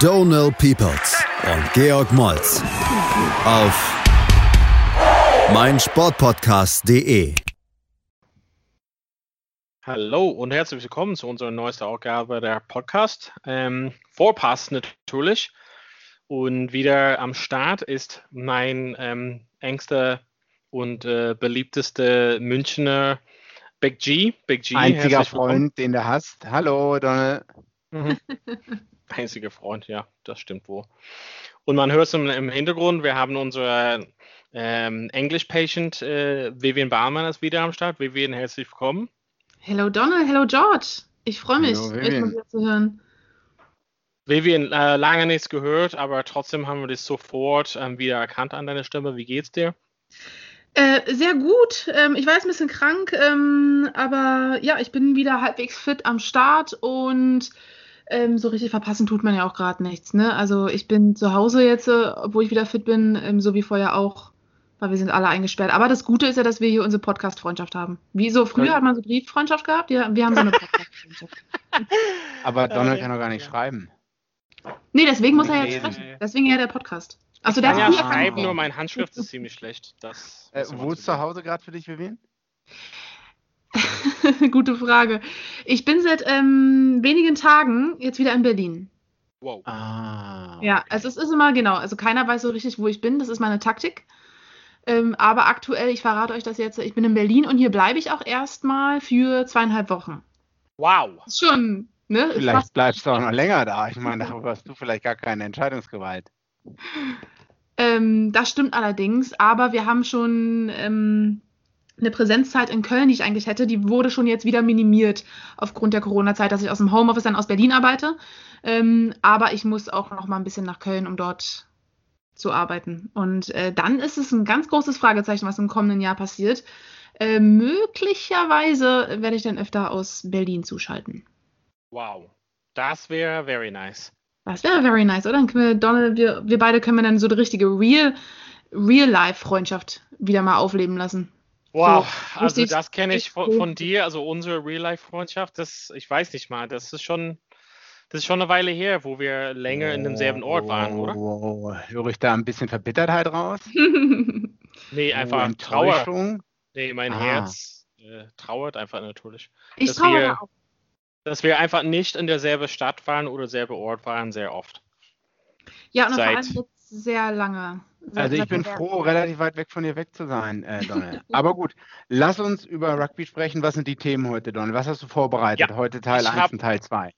Donal Peoples und Georg Moltz auf meinsportpodcast.de. Hallo und herzlich willkommen zu unserer neuesten Ausgabe der Podcast. Ähm, Vorpass natürlich. Und wieder am Start ist mein ähm, engster und äh, beliebtester Münchner Big G. Big G. Einziger Freund, den du hast. Hallo, Donald. Mhm. Einziger Freund, ja, das stimmt wohl. Und man hört es im, im Hintergrund, wir haben unsere ähm, English-Patient äh, Vivian Barmann ist wieder am Start. Vivian, herzlich willkommen. Hello Donald, hello George. Ich freue mich, Hello, euch mal wieder zu hören. Vivian, äh, lange nichts gehört, aber trotzdem haben wir dich sofort ähm, wieder erkannt an deiner Stimme. Wie geht's dir? Äh, sehr gut. Ähm, ich war jetzt ein bisschen krank, ähm, aber ja, ich bin wieder halbwegs fit am Start und ähm, so richtig verpassen tut man ja auch gerade nichts. Ne? Also ich bin zu Hause jetzt, äh, obwohl ich wieder fit bin, ähm, so wie vorher auch, weil wir sind alle eingesperrt. Aber das Gute ist ja, dass wir hier unsere Podcast-Freundschaft haben. Wie so früher Ja. hat man so Brieffreundschaft gehabt, ja, wir haben so eine Podcast-Freundschaft. Aber Donald ja. kann doch gar nicht schreiben. Nee, deswegen muss er jetzt Lesen. sprechen. Deswegen ja der Podcast. Achso, Ich kann ja schreiben, nur meine Handschrift ist ziemlich schlecht. Das Äh, wo ist zu Hause gerade für dich, Vivian? Gute Frage. Ich bin seit ähm, wenigen Tagen jetzt wieder in Berlin. Wow. Ah. Ja, also es ist immer genau, also keiner weiß so richtig, wo ich bin. Das ist meine Taktik. Ähm, aber aktuell, ich verrate euch das jetzt, ich bin in Berlin und hier bleibe ich auch erstmal für zweieinhalb Wochen. Wow. Schon, ne? Vielleicht fast- bleibst du auch noch länger da. Ich meine, darüber hast du vielleicht gar keine Entscheidungsgewalt. Ähm, das stimmt allerdings, aber wir haben schon ähm, eine Präsenzzeit in Köln, die ich eigentlich hätte, die wurde schon jetzt wieder minimiert aufgrund der Corona-Zeit, dass ich aus dem Homeoffice dann aus Berlin arbeite. Ähm, aber ich muss auch noch mal ein bisschen nach Köln, um dort zu arbeiten. Und äh, dann ist es ein ganz großes Fragezeichen, was im kommenden Jahr passiert. Äh, möglicherweise werde ich dann öfter aus Berlin zuschalten. Wow. Das wäre very nice. Das wäre very nice, oder? Dann können wir, Donald, wir, wir beide können wir dann so die richtige Real, Real-Life-Freundschaft wieder mal aufleben lassen. Wow, So, also das kenne ich von, von dir, also unsere Real-Life-Freundschaft, das, ich weiß nicht mal, das ist schon, das ist schon eine Weile her, wo wir länger in demselben Ort waren, oder? Oh, höre ich da ein bisschen Verbittertheit raus? Nee, Oh, einfach Trauer. Enttäuschung? Nee, mein Ah. Herz äh, trauert einfach natürlich. ich dass traue wir- auch. Dass wir einfach nicht in derselben Stadt waren oder derselbe Ort waren, sehr oft. Ja, und vor seit- allem jetzt sehr lange. Also ich bin froh, relativ weit weg von dir weg zu sein, äh, Donald. Aber gut, lass uns über Rugby sprechen. Was sind die Themen heute, Donald? Was hast du vorbereitet? Ja, heute Teil ich 1 hab- und Teil 2.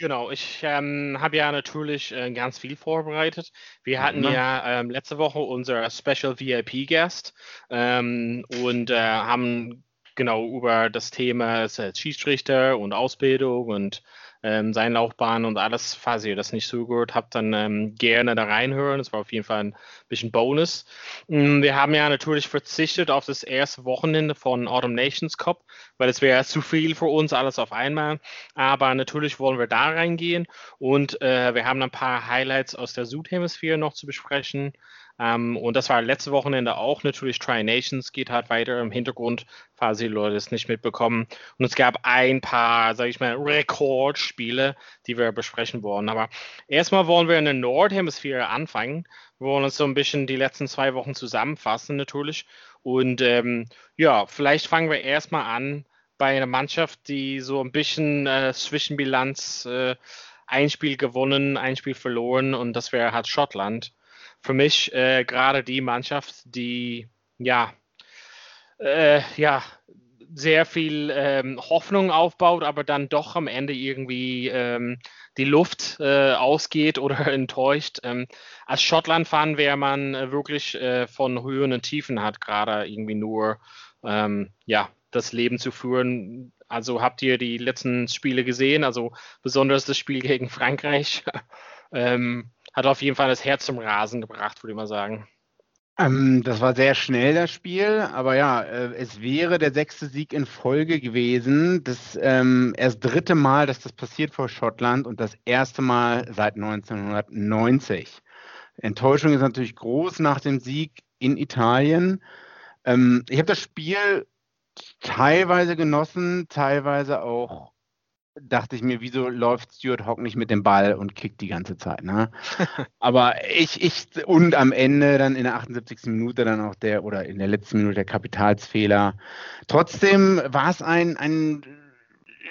Genau, ich ähm, habe ja natürlich äh, ganz viel vorbereitet. Wir hatten Mhm. ja ähm, letzte Woche unser Special VIP-Guest ähm, und äh, haben genau über das Thema äh, Schiedsrichter und Ausbildung und ähm, seine Laufbahn und alles. Falls ihr das nicht so gehört habt, dann ähm, gerne da reinhören. Das war auf jeden Fall ein bisschen Bonus. Mm, Wir haben ja natürlich verzichtet auf das erste Wochenende von Autumn Nations Cup, weil es wäre zu viel für uns alles auf einmal. Aber natürlich wollen wir da reingehen und äh, wir haben ein paar Highlights aus der Südhemisphäre noch zu besprechen. Ähm, und das war letzte Wochenende auch natürlich. Tri Nations geht halt weiter im Hintergrund, falls die Leute es nicht mitbekommen. Und es gab ein paar, sage ich mal, Rekordspiele, die wir besprechen wollen. Aber erstmal wollen wir in der Nordhemisphäre anfangen. Wir wollen uns so ein bisschen die letzten zwei Wochen zusammenfassen natürlich. Und ähm, ja, vielleicht fangen wir erstmal an bei einer Mannschaft, die so ein bisschen äh, Zwischenbilanz, äh, ein Spiel gewonnen, ein Spiel verloren und das wäre halt Schottland. Für mich äh, gerade die Mannschaft, die ja, äh, ja, sehr viel ähm, Hoffnung aufbaut, aber dann doch am Ende irgendwie ähm, die Luft äh, ausgeht oder enttäuscht. Ähm, als Schottland-Fan wäre man äh, wirklich äh, von Höhen und Tiefen hat gerade irgendwie nur ähm, ja, das Leben zu führen. Also habt ihr die letzten Spiele gesehen, also besonders das Spiel gegen Frankreich. ähm, hat auf jeden Fall das Herz zum Rasen gebracht, würde ich mal sagen. Ähm, das war sehr schnell das Spiel, aber ja, äh, es wäre der sechste Sieg in Folge gewesen. Das ähm, erst dritte Mal, dass das passiert vor Schottland und das erste Mal seit 1990. Enttäuschung ist natürlich groß nach dem Sieg in Italien. Ähm, ich habe das Spiel teilweise genossen, teilweise auch dachte ich mir, wieso läuft Stuart Hawk nicht mit dem Ball und kickt die ganze Zeit, ne? Aber ich, ich, und am Ende dann in der 78. Minute dann auch der, oder in der letzten Minute der Kapitalsfehler. Trotzdem war es ein, ein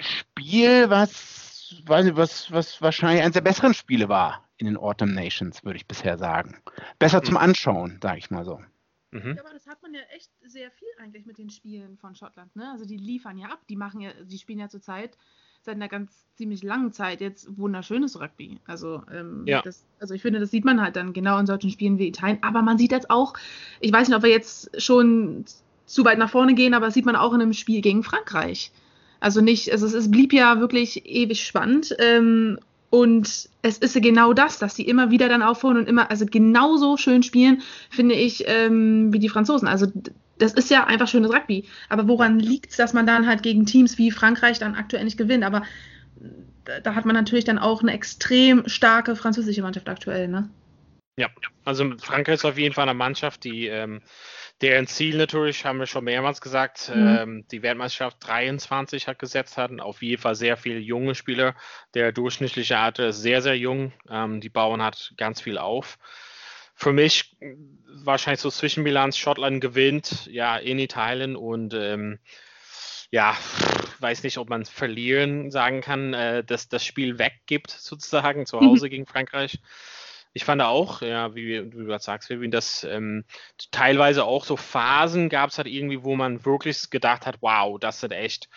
Spiel, was, weiß nicht, was, was wahrscheinlich eines der besseren Spiele war in den Autumn Nations, würde ich bisher sagen. Besser zum Anschauen, sage ich mal so. Mhm. Ja, aber das hat man ja echt sehr viel eigentlich mit den Spielen von Schottland. Ne? Also die liefern ja ab, die machen ja, die spielen ja zurzeit seit einer ganz ziemlich langen Zeit jetzt wunderschönes Rugby. Also, ähm, ja. das, also ich finde, das sieht man halt dann genau in solchen Spielen wie Italien. Aber man sieht jetzt auch, ich weiß nicht, ob wir jetzt schon zu weit nach vorne gehen, aber das sieht man auch in einem Spiel gegen Frankreich. Also nicht, also es, es blieb ja wirklich ewig spannend. Ähm, und es ist ja genau das, dass sie immer wieder dann aufholen und immer, also genauso schön spielen, finde ich, ähm, wie die Franzosen. Also das ist ja einfach schönes Rugby. Aber woran liegt es, dass man dann halt gegen Teams wie Frankreich dann aktuell nicht gewinnt? Aber da hat man natürlich dann auch eine extrem starke französische Mannschaft aktuell, ne? Ja, also Frankreich ist auf jeden Fall eine Mannschaft, die ähm, deren Ziel natürlich, haben wir schon mehrmals gesagt, mhm. ähm, die Weltmeisterschaft 23 hat gesetzt hatten. Auf jeden Fall sehr viele junge Spieler. Der durchschnittliche Alter ist sehr, sehr jung. Ähm, die bauen hat ganz viel auf für mich wahrscheinlich so Zwischenbilanz, Schottland gewinnt, ja, in Italien und ähm, ja, weiß nicht, ob man verlieren sagen kann, äh, dass das Spiel weggibt, sozusagen, zu Hause mhm. gegen Frankreich. Ich fand auch, ja, wie, wie du das sagst, Vivian, dass ähm, teilweise auch so Phasen gab es halt irgendwie, wo man wirklich gedacht hat, wow, das sind echt,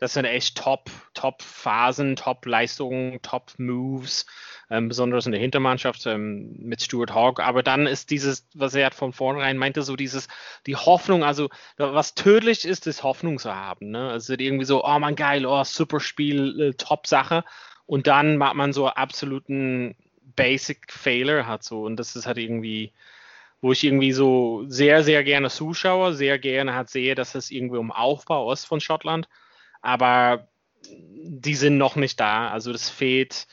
das sind echt Top, Top Phasen, Top Leistungen, Top Moves ähm, besonders in der Hintermannschaft ähm, mit Stuart Hawk. Aber dann ist dieses, was er von vornherein meinte, so dieses, die Hoffnung, also was tödlich ist, ist Hoffnung zu haben. Ne? Also irgendwie so, oh man geil, oh super Spiel, äh, top Sache. Und dann macht man so absoluten Basic Failure hat so. Und das ist halt irgendwie, wo ich irgendwie so sehr, sehr gerne zuschaue, sehr gerne halt sehe, dass es irgendwie um Aufbau ist von Schottland. Aber die sind noch nicht da. Also das fehlt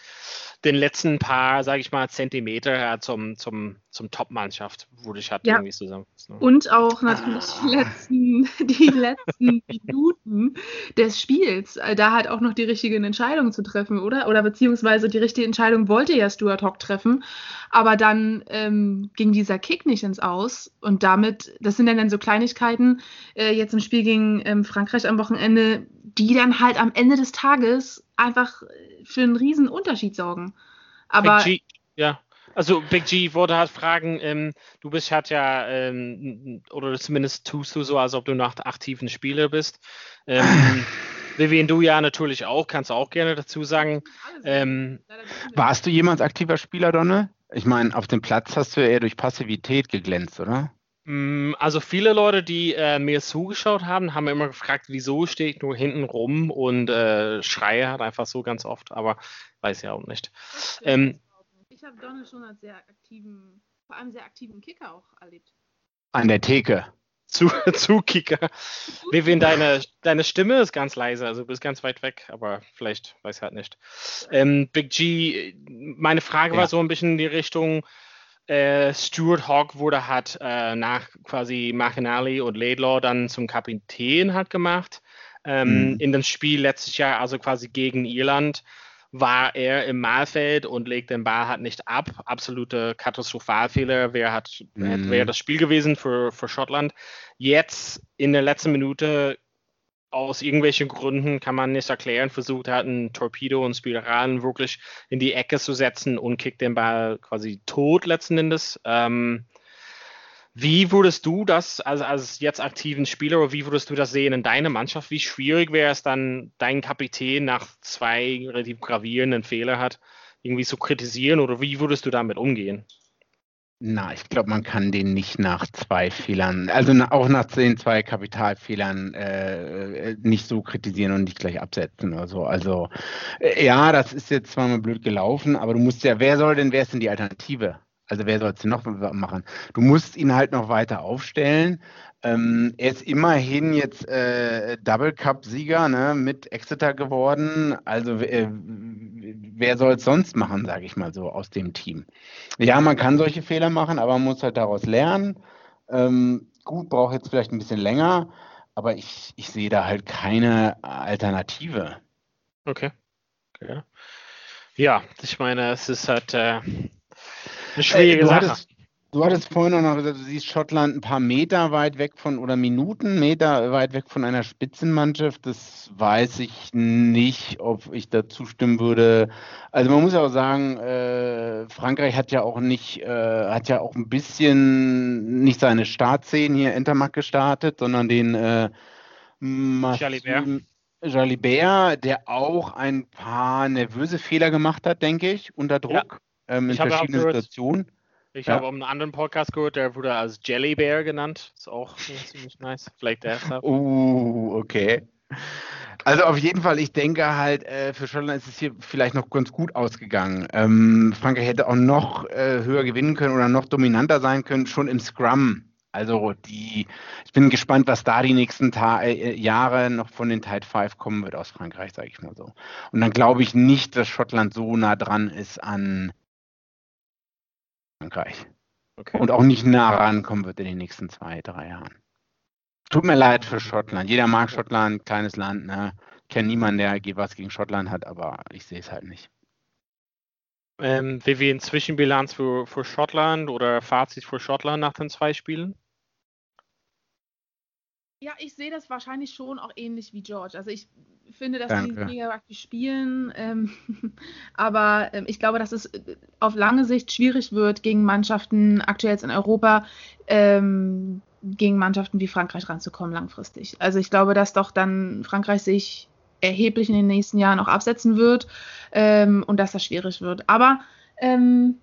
den letzten paar, sage ich mal, Zentimeter zum, zum, zum Top-Mannschaft, würde ich halt ja. irgendwie zusammenfassen. Ne? Und auch natürlich die letzten, die letzten Minuten des Spiels, da halt auch noch die richtigen Entscheidungen zu treffen, oder? Oder beziehungsweise die richtige Entscheidung wollte ja Stuart Hock treffen, aber dann ähm, ging dieser Kick nicht ins Aus und damit, das sind dann, dann so Kleinigkeiten, äh, jetzt im Spiel gegen ähm, Frankreich am Wochenende, die dann halt am Ende des Tages einfach für einen riesen Unterschied sorgen. Aber Big G, ja. Also Big G wollte halt fragen, ähm, du bist halt ja, ähm, oder zumindest tust du so, als ob du nach aktiven Spieler bist. Ähm, Vivian, du ja natürlich auch, kannst du auch gerne dazu sagen. Ähm, Warst du jemals aktiver Spieler, Donne? Ich meine, auf dem Platz hast du ja eher durch Passivität geglänzt, oder? Mm, also viele Leute, die äh, mir zugeschaut haben, haben immer gefragt, wieso stehe ich nur hinten rum und äh, schreie halt einfach so ganz oft, aber weiß ja auch nicht. Ähm, ich habe Donald schon als sehr aktiven, vor allem sehr aktiven Kicker auch erlebt. An der Theke. Zu, zu Kicker. Vivian, deine, deine Stimme ist ganz leise, also du bist ganz weit weg, aber vielleicht weiß ich halt nicht. Ähm, Big G, meine Frage ja. war so ein bisschen in die Richtung, äh, Stuart Hawk wurde hat äh, nach quasi McInally und Laidlaw dann zum Kapitän hat gemacht. Ähm, mhm. In dem Spiel letztes Jahr, also quasi gegen Irland, war er im Mahlfeld und legt den Ball halt nicht ab. Absolute Katastrophalfehler. Wäre hat, mhm. wäre das Spiel gewesen für, für Schottland. Jetzt in der letzten Minute aus irgendwelchen Gründen kann man nicht erklären, versucht hat, ein Torpedo und Spiralen wirklich in die Ecke zu setzen und kickt den Ball quasi tot letzten Endes. Ähm, wie würdest du das als, als jetzt aktiven Spieler oder wie würdest du das sehen in deiner Mannschaft? Wie schwierig wäre es dann, dein Kapitän nach zwei relativ gravierenden Fehlern hat, irgendwie zu kritisieren oder wie würdest du damit umgehen? Na, ich glaube, man kann den nicht nach zwei Fehlern, also auch nach den zwei Kapitalfehlern äh, nicht so kritisieren und nicht gleich absetzen oder so. Also äh, ja, das ist jetzt zwar mal blöd gelaufen, aber du musst ja, wer soll denn, wer ist denn die Alternative? Also wer soll es noch machen? Du musst ihn halt noch weiter aufstellen. Ähm, er ist immerhin jetzt äh, Double Cup-Sieger ne, mit Exeter geworden. Also äh, wer soll es sonst machen, sage ich mal so, aus dem Team. Ja, man kann solche Fehler machen, aber man muss halt daraus lernen. Ähm, gut, braucht jetzt vielleicht ein bisschen länger, aber ich, ich sehe da halt keine Alternative. Okay. okay. Ja, ich meine, es ist halt äh, eine schwierige du Sache. Hattest, du hattest vorhin noch gesagt, du siehst Schottland ein paar Meter weit weg von oder Minuten Meter weit weg von einer Spitzenmannschaft. Das weiß ich nicht, ob ich da zustimmen würde. Also man muss ja auch sagen, äh, Frankreich hat ja auch nicht, äh, hat ja auch ein bisschen nicht seine Startszenen hier Intermark gestartet, sondern den äh. Jalibert, der auch ein paar nervöse Fehler gemacht hat, denke ich, unter Druck. Ähm, in verschiedenen gehört, Situationen. Ich ja. habe einen anderen Podcast gehört, der wurde als Jelly Bear genannt. Ist auch ziemlich nice. Vielleicht der erste. Uh, okay. Also auf jeden Fall, ich denke halt, äh, für Schottland ist es hier vielleicht noch ganz gut ausgegangen. Ähm, Frankreich hätte auch noch äh, höher gewinnen können oder noch dominanter sein können, schon im Scrum. Also die, ich bin gespannt, was da die nächsten Ta äh, Jahre noch von den Tide 5 kommen wird aus Frankreich, sage ich mal so. Und dann glaube ich nicht, dass Schottland so nah dran ist an Frankreich. Okay. Und auch nicht nah rankommen wird in den nächsten zwei, drei Jahren. Tut mir leid für Schottland. Jeder mag Schottland, kleines Land. Ne? Ich kenne niemanden, der was gegen Schottland hat, aber ich sehe es halt nicht. Ähm, Vivian, Zwischenbilanz für, für Schottland oder Fazit für Schottland nach den zwei Spielen? Ja, ich sehe das wahrscheinlich schon auch ähnlich wie George. Also ich finde, dass Danke. die mega aktiv spielen, ähm, aber ähm, ich glaube, dass es äh, auf lange Sicht schwierig wird, gegen Mannschaften aktuell jetzt in Europa, ähm, gegen Mannschaften wie Frankreich ranzukommen langfristig. Also ich glaube, dass doch dann Frankreich sich erheblich in den nächsten Jahren auch absetzen wird ähm, und dass das schwierig wird. Aber ähm,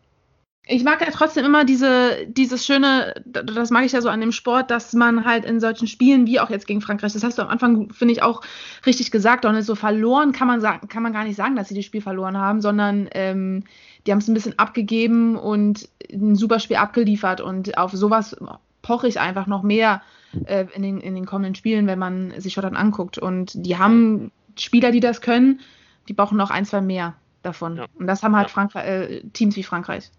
ich mag ja trotzdem immer diese, dieses schöne, das mag ich ja so an dem Sport, dass man halt in solchen Spielen, wie auch jetzt gegen Frankreich, das hast du am Anfang, finde ich, auch richtig gesagt, Donald, so verloren kann man sagen, kann man gar nicht sagen, dass sie das Spiel verloren haben, sondern ähm, die haben es ein bisschen abgegeben und ein super Spiel abgeliefert und auf sowas poche ich einfach noch mehr äh, in, den, in den kommenden Spielen, wenn man sich Schottland anguckt. Und die haben Spieler, die das können, die brauchen noch ein, zwei mehr davon. Ja. Und das haben halt ja. Frankreich, äh, Teams wie Frankreich.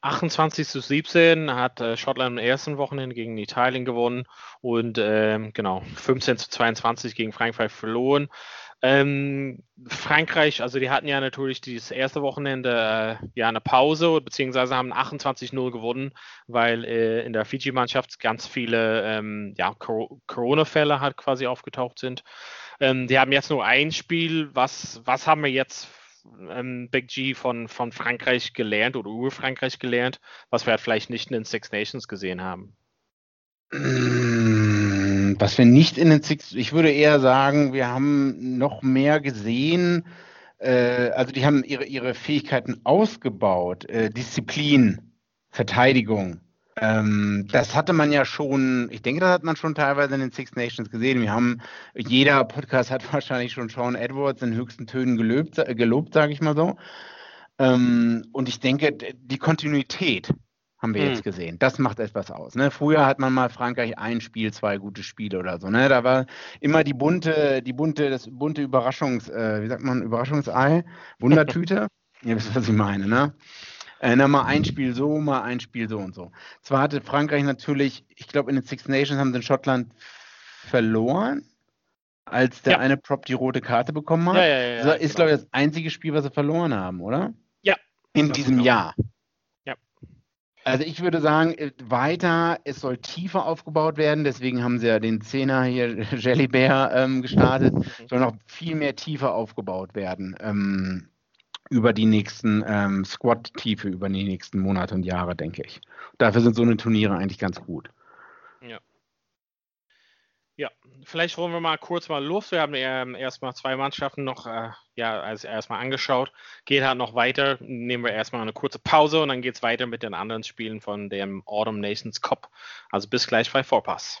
28 zu 17 hat äh, Schottland im ersten Wochenende gegen Italien gewonnen und ähm, genau 15 zu 22 gegen Frankreich verloren. Ähm, Frankreich, also die hatten ja natürlich dieses erste Wochenende äh, ja eine Pause, beziehungsweise haben 28-0 gewonnen, weil äh, in der Fiji-Mannschaft ganz viele ähm, ja, Corona-Fälle halt quasi aufgetaucht sind. Ähm, die haben jetzt nur ein Spiel. Was, was haben wir jetzt ähm, Big G von, von Frankreich gelernt oder Ur-Frankreich gelernt, was wir halt vielleicht nicht in den Six Nations gesehen haben? Mm, was wir nicht in den Six, ich würde eher sagen, wir haben noch mehr gesehen, äh, also die haben ihre, ihre Fähigkeiten ausgebaut, äh, Disziplin, Verteidigung, ähm, das hatte man ja schon, ich denke, das hat man schon teilweise in den Six Nations gesehen. Wir haben, jeder Podcast hat wahrscheinlich schon Sean Edwards in höchsten Tönen gelobt, gelobt sage ich mal so. Ähm, und ich denke, die Kontinuität haben wir hm. jetzt gesehen. Das macht etwas aus. Ne? Früher hat man mal Frankreich ein Spiel, zwei gute Spiele oder so. Ne? Da war immer die bunte, die bunte, das bunte Überraschungs, äh, wie sagt man, Überraschungsei, Wundertüte. Ihr wisst, was ich meine, ne? Äh, na, mal ein Spiel so, mal ein Spiel so und so. Zwar hatte Frankreich natürlich, ich glaube, in den Six Nations haben sie in Schottland verloren, als der ja. eine Prop die rote Karte bekommen hat. Ja, ja, ja, das ist, genau. glaube ich, das einzige Spiel, was sie verloren haben, oder? Ja. In diesem. Jahr. Ja. Also ich würde sagen, äh, weiter, es soll tiefer aufgebaut werden, deswegen haben sie ja den Zehner hier, Jelly Bear, ähm, gestartet, mhm. soll noch viel mehr tiefer aufgebaut werden. Ähm, über die nächsten ähm, Squad-Tiefe, über die nächsten Monate und Jahre, denke ich. Dafür sind so eine Turniere eigentlich ganz gut. Ja. Ja, vielleicht holen wir mal kurz mal Luft. Wir haben ähm, erstmal zwei Mannschaften noch äh, ja, also erstmal angeschaut. Geht halt noch weiter. Nehmen wir erstmal eine kurze Pause und dann geht es weiter mit den anderen Spielen von dem Autumn Nations Cup. Also bis gleich bei Vorpass.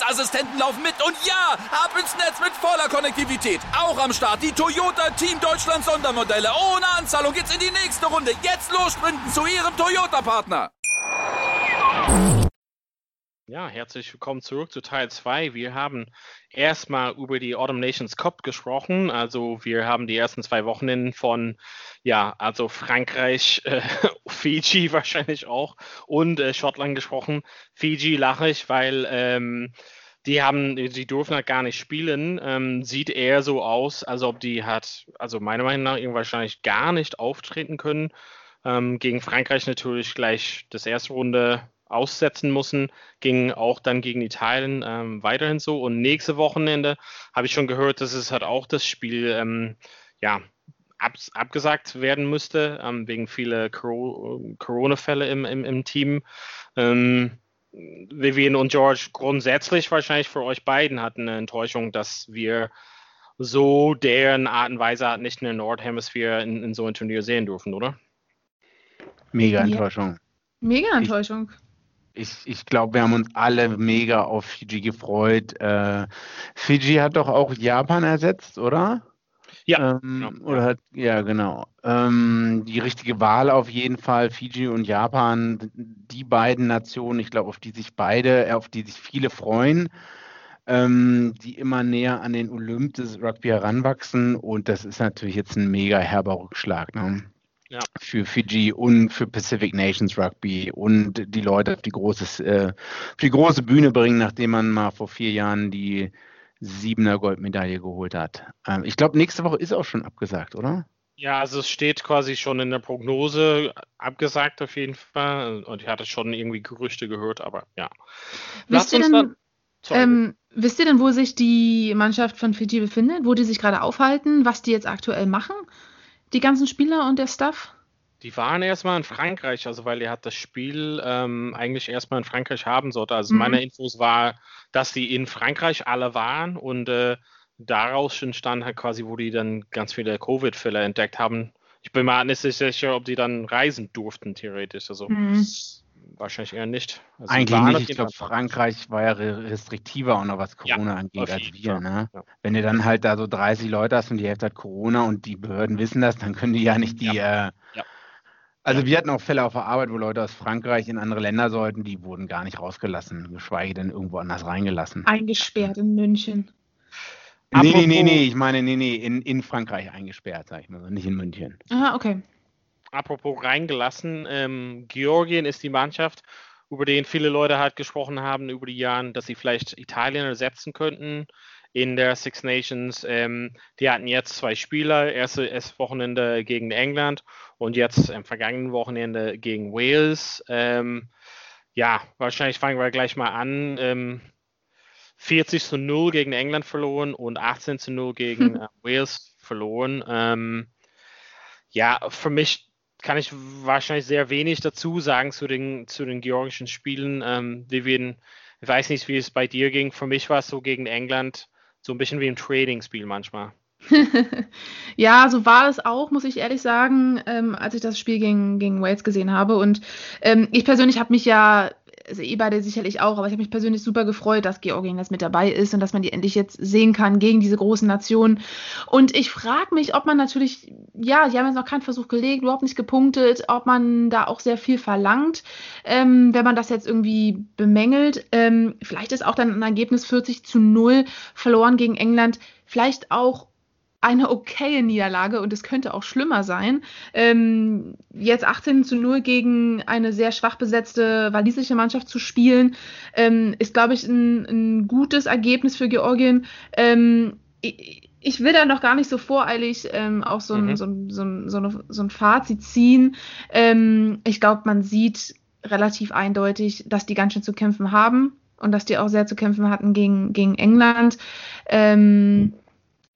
Sicherheitsassistenten laufen mit. Und ja, ab ins Netz mit voller Konnektivität. Auch am Start die Toyota Team Deutschland Sondermodelle. Ohne Anzahlung geht's in die nächste Runde. Jetzt los sprinten zu Ihrem Toyota-Partner. Ja, herzlich willkommen zurück zu Teil 2. Wir haben erstmal über die Autumn Nations Cup gesprochen. Also wir haben die ersten zwei Wochenenden von, ja, also Frankreich, äh, Fiji wahrscheinlich auch und äh, Schottland gesprochen. Fiji lache ich, weil ähm, die haben, die dürfen halt gar nicht spielen. Ähm, sieht eher so aus, als ob die hat, also meiner Meinung nach, wahrscheinlich gar nicht auftreten können. Ähm, gegen Frankreich natürlich gleich das erste Runde aussetzen müssen, ging auch dann gegen Italien ähm, weiterhin so. Und nächste Wochenende habe ich schon gehört, dass es halt auch das Spiel ähm, ja, ab, abgesagt werden müsste, ähm, wegen vieler Corona-Fälle im, im, im, Team. Ähm, Vivian und George, grundsätzlich wahrscheinlich für euch beiden hatten eine Enttäuschung, dass wir so deren Art und Weise nicht in der Nordhemisphäre in, in so ein Turnier sehen dürfen, oder? Mega Enttäuschung. Mega Enttäuschung. Ich, ich, ich glaube, wir haben uns alle mega auf Fiji gefreut. Äh, Fiji hat doch auch Japan ersetzt, oder? Ja. Ähm, genau. Oder hat, ja, genau. Ähm, die richtige Wahl auf jeden Fall. Fiji und Japan, die beiden Nationen, ich glaube, auf die sich beide, äh, auf die sich viele freuen, ähm, die immer näher an den Olymp des Rugby heranwachsen. Und das ist natürlich jetzt ein mega herber Rückschlag. Ne? ja. für Fiji und für Pacific Nations Rugby und die Leute auf die, große, äh, auf die große Bühne bringen, nachdem man mal vor vier Jahren die siebener Goldmedaille geholt hat. Ähm, ich glaube, nächste Woche ist auch schon abgesagt, oder? Ja, also es steht quasi schon in der Prognose abgesagt auf jeden Fall. Und ich hatte schon irgendwie Gerüchte gehört, aber ja. Wisst ihr, denn, ähm, wisst ihr denn, wo sich die Mannschaft von Fiji befindet, wo die sich gerade aufhalten, was die jetzt aktuell machen? Die ganzen Spieler und der Staff? Die waren erstmal in Frankreich, also weil er hat das Spiel ähm, eigentlich erstmal in Frankreich haben sollte. Also mhm. meine Infos war, dass die in Frankreich alle waren und äh, daraus entstand halt quasi, wo die dann ganz viele Covid-Fälle entdeckt haben. Ich bin mir nicht sicher, ob die dann reisen durften, theoretisch. Also mhm. Wahrscheinlich eher nicht. Also Eigentlich nicht. Ich glaube, Frankreich war ja restriktiver auch noch, was Corona ja, angeht, als wir. Ne? Ja. Wenn du dann halt da so 30 Leute hast und die Hälfte hat Corona und die Behörden wissen das, dann können die ja nicht die. Ja. Äh, also wir hatten auch Fälle auf der Arbeit, wo Leute aus Frankreich in andere Länder sollten, die wurden gar nicht rausgelassen, geschweige denn irgendwo anders reingelassen. Eingesperrt in München. Nee, nee, nee, nee, ich meine, nee, nee, in, in Frankreich eingesperrt, sag ich mal so, nicht in München. Ah, okay apropos reingelassen. Ähm, Georgien ist die Mannschaft, über den viele Leute halt gesprochen haben über die Jahre, dass sie vielleicht Italien ersetzen könnten in der Six Nations. Ähm, die hatten jetzt zwei Spieler, erste, erste Wochenende gegen England und jetzt im vergangenen Wochenende gegen Wales. Ähm, ja, wahrscheinlich fangen wir gleich mal an. Ähm, 40 zu 0 gegen England verloren und 18 zu 0 gegen äh, Wales verloren. Ähm, ja, für mich kann ich wahrscheinlich sehr wenig dazu sagen zu den, zu den georgischen Spielen. Ähm, Vivian, ich weiß nicht, wie es bei dir ging. Für mich war es so gegen England so ein bisschen wie ein Trading-Spiel manchmal. ja, so war es auch, muss ich ehrlich sagen, ähm, als ich das Spiel gegen, gegen Wales gesehen habe. Und ähm, ich persönlich habe mich ja also beide sicherlich auch, aber ich habe mich persönlich super gefreut, dass Georgien jetzt mit dabei ist und dass man die endlich jetzt sehen kann gegen diese großen Nationen. Und ich frage mich, ob man natürlich, ja, die haben jetzt noch keinen Versuch gelegt, überhaupt nicht gepunktet, ob man da auch sehr viel verlangt, ähm, wenn man das jetzt irgendwie bemängelt. Ähm, vielleicht ist auch dann ein Ergebnis 40 zu 0 verloren gegen England. Vielleicht auch eine okaye Niederlage und es könnte auch schlimmer sein. Ähm, jetzt 18 zu 0 gegen eine sehr schwach besetzte walisische Mannschaft zu spielen, ähm, ist, glaube ich, ein, ein, gutes Ergebnis für Georgien. Ähm, ich, ich, will da noch gar nicht so voreilig ähm, auch so ein, mhm. so, ein, so, ein, so, eine, so ein Fazit ziehen. Ähm, ich glaube, man sieht relativ eindeutig, dass die ganz schön zu kämpfen haben und dass die auch sehr zu kämpfen hatten gegen, gegen England. Ähm,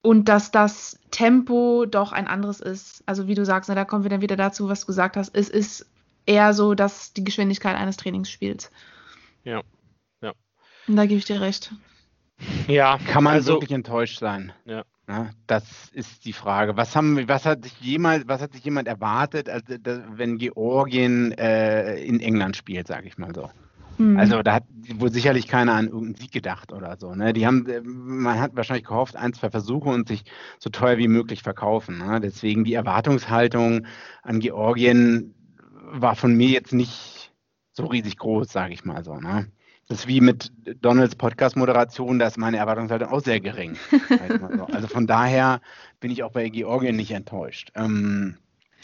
und dass das Tempo doch ein anderes ist. Also wie du sagst, na, da kommen wir dann wieder dazu, was du gesagt hast. Es ist eher so, dass die Geschwindigkeit eines Trainingsspiels. Ja, ja. Und da gebe ich dir recht. Ja, kann man also, wirklich enttäuscht sein. Ja. ja. Das ist die Frage. Was haben, was hat sich jemals, was hat sich jemand erwartet, also, wenn Georgien äh, in England spielt, sage ich mal so? Mhm. Also da hat wohl sicherlich keiner an irgendeinen Sieg gedacht oder so. Ne? Die haben, äh, man hat wahrscheinlich gehofft, ein, zwei Versuche und sich so teuer wie möglich verkaufen. Ne? Deswegen die Erwartungshaltung an Georgien war von mir jetzt nicht so riesig groß, sage ich mal so. Ne? Das ist wie mit Donalds Podcast-Moderation, da ist meine Erwartungshaltung auch sehr gering. also von daher bin ich auch bei Georgien nicht enttäuscht. Ähm,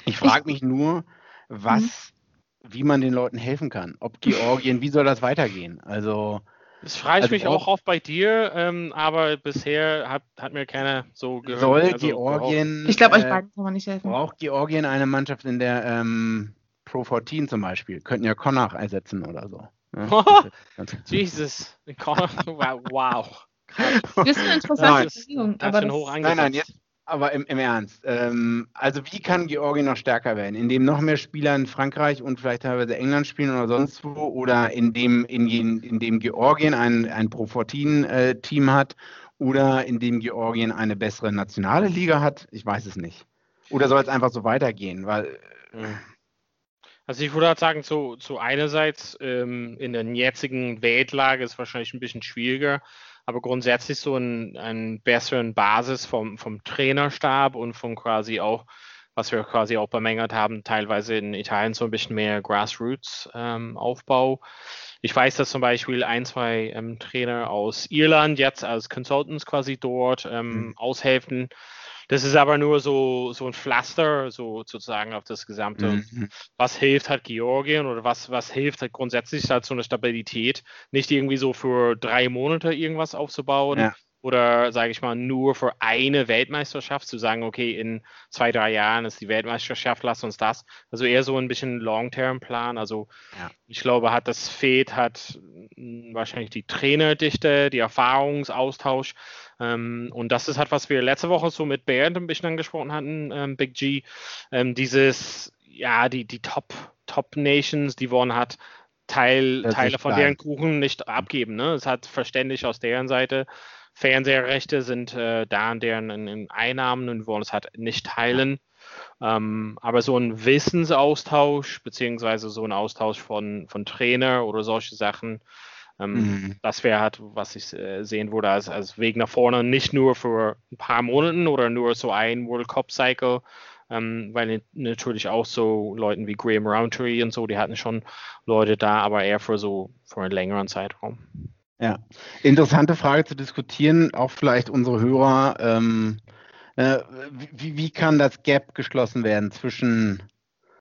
ich frage mich nur, was mhm wie man den Leuten helfen kann. Ob Georgien, wie soll das weitergehen? Also. Das frage ich also mich auch oft bei dir, ähm, aber bisher hat, hat mir keiner so gehört. Soll also, Georgien. Ich glaube, euch äh, beiden kann man nicht helfen. Braucht Georgien eine Mannschaft in der ähm, Pro 14 zum Beispiel? Könnten ja Connacht ersetzen oder so. Ja, Jesus. wow. Das ist eine interessante das, nein, nein, jetzt, aber im, im Ernst, ähm, also wie kann Georgien noch stärker werden? Indem noch mehr Spieler in Frankreich und vielleicht teilweise England spielen oder sonst wo? Oder indem, in, indem Georgien ein, ein Pro-14-Team äh, hat? Oder indem Georgien eine bessere nationale Liga hat? Ich weiß es nicht. Oder soll es einfach so weitergehen? Weil. Äh, also ich würde halt sagen, so, so einerseits ähm, in der jetzigen Weltlage ist es wahrscheinlich ein bisschen schwieriger, aber grundsätzlich so ein, einen besseren Basis vom, vom Trainerstab und von quasi auch, was wir quasi auch bemängelt haben, teilweise in Italien so ein bisschen mehr Grassroots-Aufbau. Ähm, ich weiß, dass zum Beispiel ein, zwei ähm, Trainer aus Irland jetzt als Consultants quasi dort ähm, mhm. aushelfen das ist aber nur so, so ein Pflaster, so sozusagen auf das Gesamte. Mhm. Was hilft halt Georgien oder was, was hilft halt grundsätzlich halt so eine Stabilität, nicht irgendwie so für drei Monate irgendwas aufzubauen, ja oder sage ich mal nur für eine Weltmeisterschaft zu sagen, okay, in zwei, drei Jahren ist die Weltmeisterschaft, lass uns das. Also eher so ein bisschen Long-Term-Plan. Also ja. ich glaube, hat das fehlt, hat hm, wahrscheinlich die Trainerdichte, die Erfahrungsaustausch. Ähm, und das ist halt, was wir letzte Woche so mit Bernd ein bisschen angesprochen hatten, ähm, Big G. Ähm, dieses, ja, die, die Top, Top Nations, die wollen hat, Teil, Teile von deren Kuchen nicht abgeben. Ne? Es hat verständlich aus deren Seite Fernsehrechte sind äh, da in deren in, in Einnahmen und wollen es halt nicht teilen. Ähm, aber so ein Wissensaustausch, beziehungsweise so ein Austausch von, von Trainer oder solche Sachen, ähm, mhm. das wäre halt, was ich äh, sehen würde, als, als Weg nach vorne, nicht nur für ein paar Monaten oder nur so ein World Cup Cycle, ähm, weil natürlich auch so Leuten wie Graham Roundtree und so, die hatten schon Leute da, aber eher für so für einen längeren Zeitraum. Ja, interessante Frage zu diskutieren, auch vielleicht unsere Hörer. Ähm, äh, wie, wie kann das Gap geschlossen werden zwischen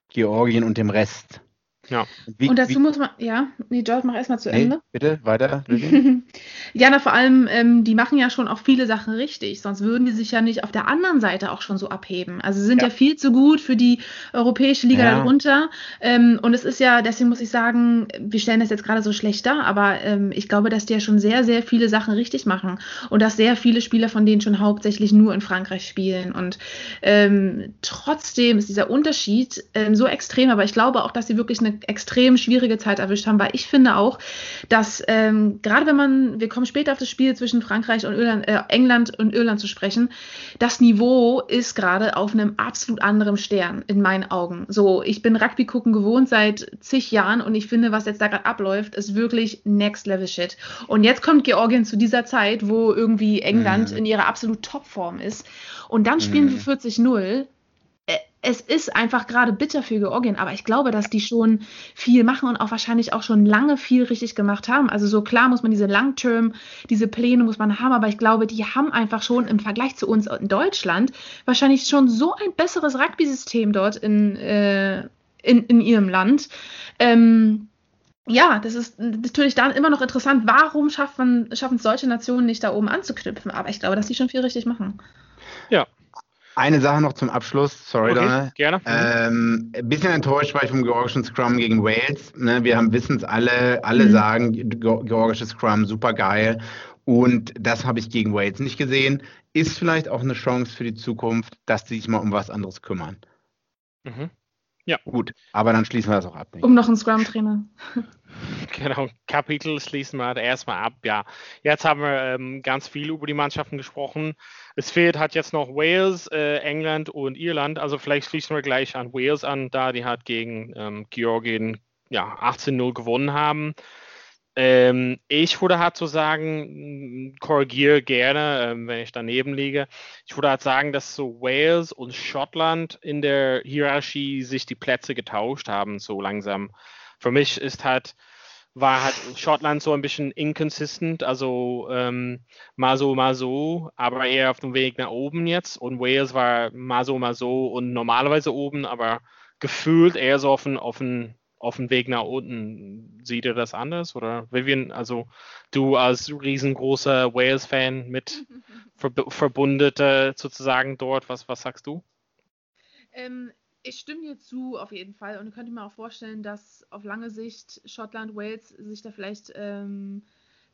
Georgien und dem Rest? Ja. Wie, und dazu wie, muss man, ja, nee, George, mach erstmal zu nee, Ende. Bitte, weiter. ja, na, vor allem, ähm, die machen ja schon auch viele Sachen richtig, sonst würden die sich ja nicht auf der anderen Seite auch schon so abheben. Also sie sind ja, ja viel zu gut für die europäische Liga ja. darunter. Ähm, und es ist ja, deswegen muss ich sagen, wir stellen das jetzt gerade so schlecht dar, aber ähm, ich glaube, dass die ja schon sehr, sehr viele Sachen richtig machen. Und dass sehr viele Spieler von denen schon hauptsächlich nur in Frankreich spielen. Und ähm, trotzdem ist dieser Unterschied ähm, so extrem, aber ich glaube auch, dass sie wirklich eine extrem schwierige Zeit erwischt haben, weil ich finde auch, dass ähm, gerade wenn man, wir kommen später auf das Spiel zwischen Frankreich und Irland, äh, England und Irland zu sprechen, das Niveau ist gerade auf einem absolut anderen Stern in meinen Augen. So, ich bin Rugby gucken gewohnt seit zig Jahren und ich finde, was jetzt da gerade abläuft, ist wirklich Next Level Shit. Und jetzt kommt Georgien zu dieser Zeit, wo irgendwie England mhm. in ihrer absolut Topform ist. Und dann spielen mhm. wir 40-0 es ist einfach gerade bitter für Georgien, aber ich glaube, dass die schon viel machen und auch wahrscheinlich auch schon lange viel richtig gemacht haben. Also so klar muss man diese Langterm, diese Pläne muss man haben, aber ich glaube, die haben einfach schon im Vergleich zu uns in Deutschland wahrscheinlich schon so ein besseres Rugby-System dort in, äh, in, in ihrem Land. Ähm, ja, das ist natürlich dann immer noch interessant, warum schaffen, es solche Nationen nicht da oben anzuknüpfen, aber ich glaube, dass die schon viel richtig machen. Eine Sache noch zum Abschluss, sorry, Okay, Donald. gerne. Ähm, ein bisschen enttäuscht war ich vom georgischen Scrum gegen Wales. Ne? Wir haben wissen es alle, alle Mhm. sagen, ge- georgisches Scrum super geil. Und das habe ich gegen Wales nicht gesehen. Ist vielleicht auch eine Chance für die Zukunft, dass die sich mal um was anderes kümmern. Mhm. Gut, aber dann schließen wir das auch ab. Um noch einen Scrum-Trainer. Genau, Kapitel schließen wir erstmal ab. Ja, jetzt haben wir ähm, ganz viel über die Mannschaften gesprochen. Es fehlt hat jetzt noch Wales, äh, England und Irland. Also vielleicht schließen wir gleich an Wales an, da die hat gegen ähm, Georgien ja 18-0 gewonnen haben. Ähm, ich würde halt so sagen, korrigiere gerne, ähm, wenn ich daneben liege. Ich würde halt sagen, dass so Wales und Schottland in der Hierarchie sich die Plätze getauscht haben, so langsam. Für mich ist halt, war halt Schottland so ein bisschen inconsistent, also ähm, mal so, mal so, aber eher auf dem Weg nach oben jetzt. Und Wales war mal so, mal so und normalerweise oben, aber gefühlt eher so auf dem auf den Weg nach unten. Sieht ihr das anders? Oder Vivian, also du als riesengroßer Wales-Fan mit Verb Verbundete sozusagen dort, was, was sagst du? Ähm, ich stimme dir zu, auf jeden Fall. Und ich könnte mir auch vorstellen, dass auf lange Sicht Schottland, Wales sich da vielleicht ähm,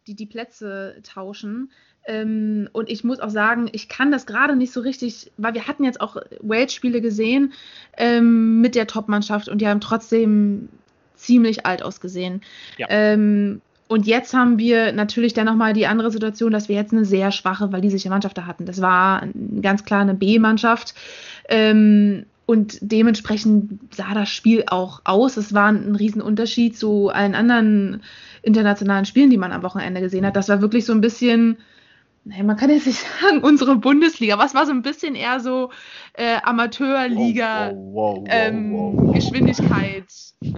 die, die Plätze tauschen. Ähm, und ich muss auch sagen, ich kann das gerade nicht so richtig, weil wir hatten jetzt auch Wales-Spiele gesehen ähm, mit der Top-Mannschaft und die haben trotzdem ziemlich alt ausgesehen. Ja. Ähm, und jetzt haben wir natürlich dann nochmal die andere Situation, dass wir jetzt eine sehr schwache walisische Mannschaft da hatten. Das war ganz klar eine B-Mannschaft. Ähm, und dementsprechend sah das Spiel auch aus. Es war ein Riesenunterschied zu allen anderen internationalen Spielen, die man am Wochenende gesehen hat. Das war wirklich so ein bisschen, naja, man kann jetzt nicht sagen, unsere Bundesliga, es war so ein bisschen eher so äh, Amateurliga. Wow, wow, wow, Ähm, wow, wow. Geschwindigkeit,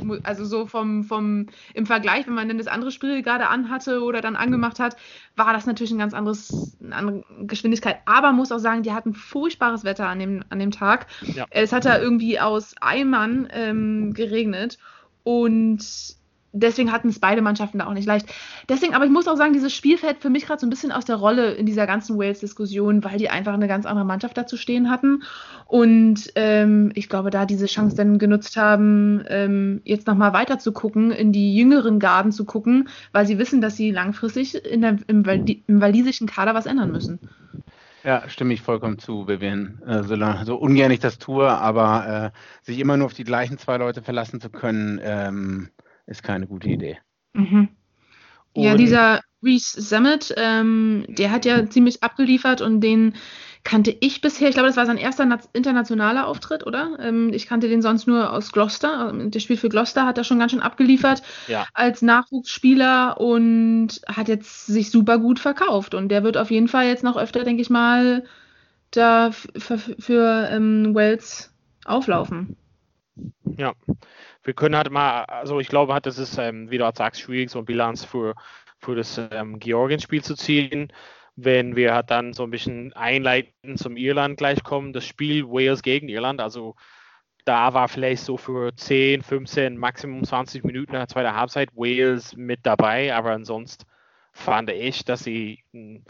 mu- also so vom, vom, im Vergleich, wenn man dann das andere Spiel gerade anhatte oder dann angemacht hat, war das natürlich ein ganz anderes, eine andere Geschwindigkeit. Aber muss auch sagen, die hatten furchtbares Wetter an dem, an dem Tag. Ja. Es hat da irgendwie aus Eimern ähm, geregnet und deswegen hatten es beide Mannschaften da auch nicht leicht. Deswegen, aber ich muss auch sagen, dieses Spiel fällt für mich gerade so ein bisschen aus der Rolle in dieser ganzen Wales-Diskussion, weil die einfach eine ganz andere Mannschaft dazu stehen hatten. Und ähm, ich glaube, da diese Chance dann genutzt haben, ähm, jetzt nochmal weiter zu gucken, in die jüngeren Garden zu gucken, weil sie wissen, dass sie langfristig in der, im, im walisischen Kader was ändern müssen. Ja, stimme ich vollkommen zu, Vivian. Äh, so, lang- so ungern ich das tue, aber äh, sich immer nur auf die gleichen zwei Leute verlassen zu können, ähm, ist keine gute Idee. Mhm. Ja, dieser Reese Summit, ähm, der hat ja ziemlich abgeliefert und den kannte ich bisher. Ich glaube, das war sein erster internationaler Auftritt, oder? Ähm, ich kannte den sonst nur aus Gloucester. Ähm, Der Spiel für Gloucester hat er schon ganz schön abgeliefert Ja. als Nachwuchsspieler und hat jetzt sich super gut verkauft. Und der wird auf jeden Fall jetzt noch öfter, denke ich mal, da für, für ähm, Wales auflaufen. Ja, wir können halt mal, also ich glaube halt, das ist, ähm, wie du halt sagst, schwierig, so eine Bilanz für, für das ähm, Georgien-Spiel zu ziehen. Wenn wir halt dann so ein bisschen einleiten zum Irland gleich kommen, das Spiel Wales gegen Irland, also da war vielleicht so für 10, 15, Maximum 20 Minuten in der zweiten Halbzeit Wales mit dabei, aber ansonsten fand ich, dass sie mh,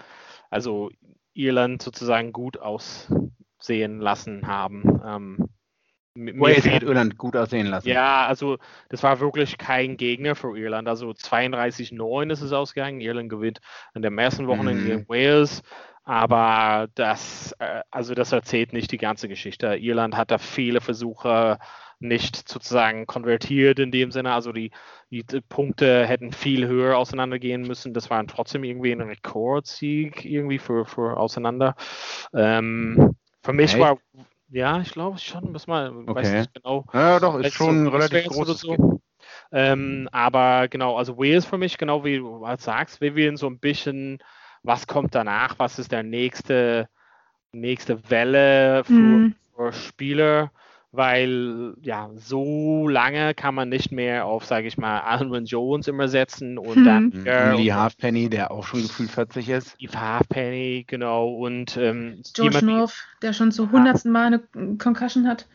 also Irland sozusagen gut aussehen lassen haben. Ähm, Wales hat Irland gut aussehen lassen. ja, also das war wirklich kein Gegner für Irland. Also 32-9 ist es ausgegangen. Irland gewinnt an dem ersten Wochenende Mhm. gegen Wales. Aber das, äh, also das erzählt nicht die ganze Geschichte. Irland hat da viele Versuche nicht sozusagen konvertiert in dem Sinne. Also die, die Punkte hätten viel höher auseinandergehen müssen. Das war trotzdem irgendwie ein Rekordsieg irgendwie für, für auseinander. Ähm, für mich Echt? war, ja, ich glaube schon, muss mal, weiß Okay. nicht genau. Ja, doch, ist schon ein so relativ großes so. Ähm, aber genau, also Wales für mich, genau wie du halt sagst, wir wollen so ein bisschen, was kommt danach, was ist der nächste, nächste Welle für, Mhm. für Spieler, weil ja, so lange kann man nicht mehr auf, sage ich mal, Alvin Jones immer setzen und Mhm. dann äh, Lee Halfpenny, der auch schon gefühlt 40 ist. Steve Halfpenny, genau, und ähm, George North, der schon zum hundertsten Mal eine Concussion hat.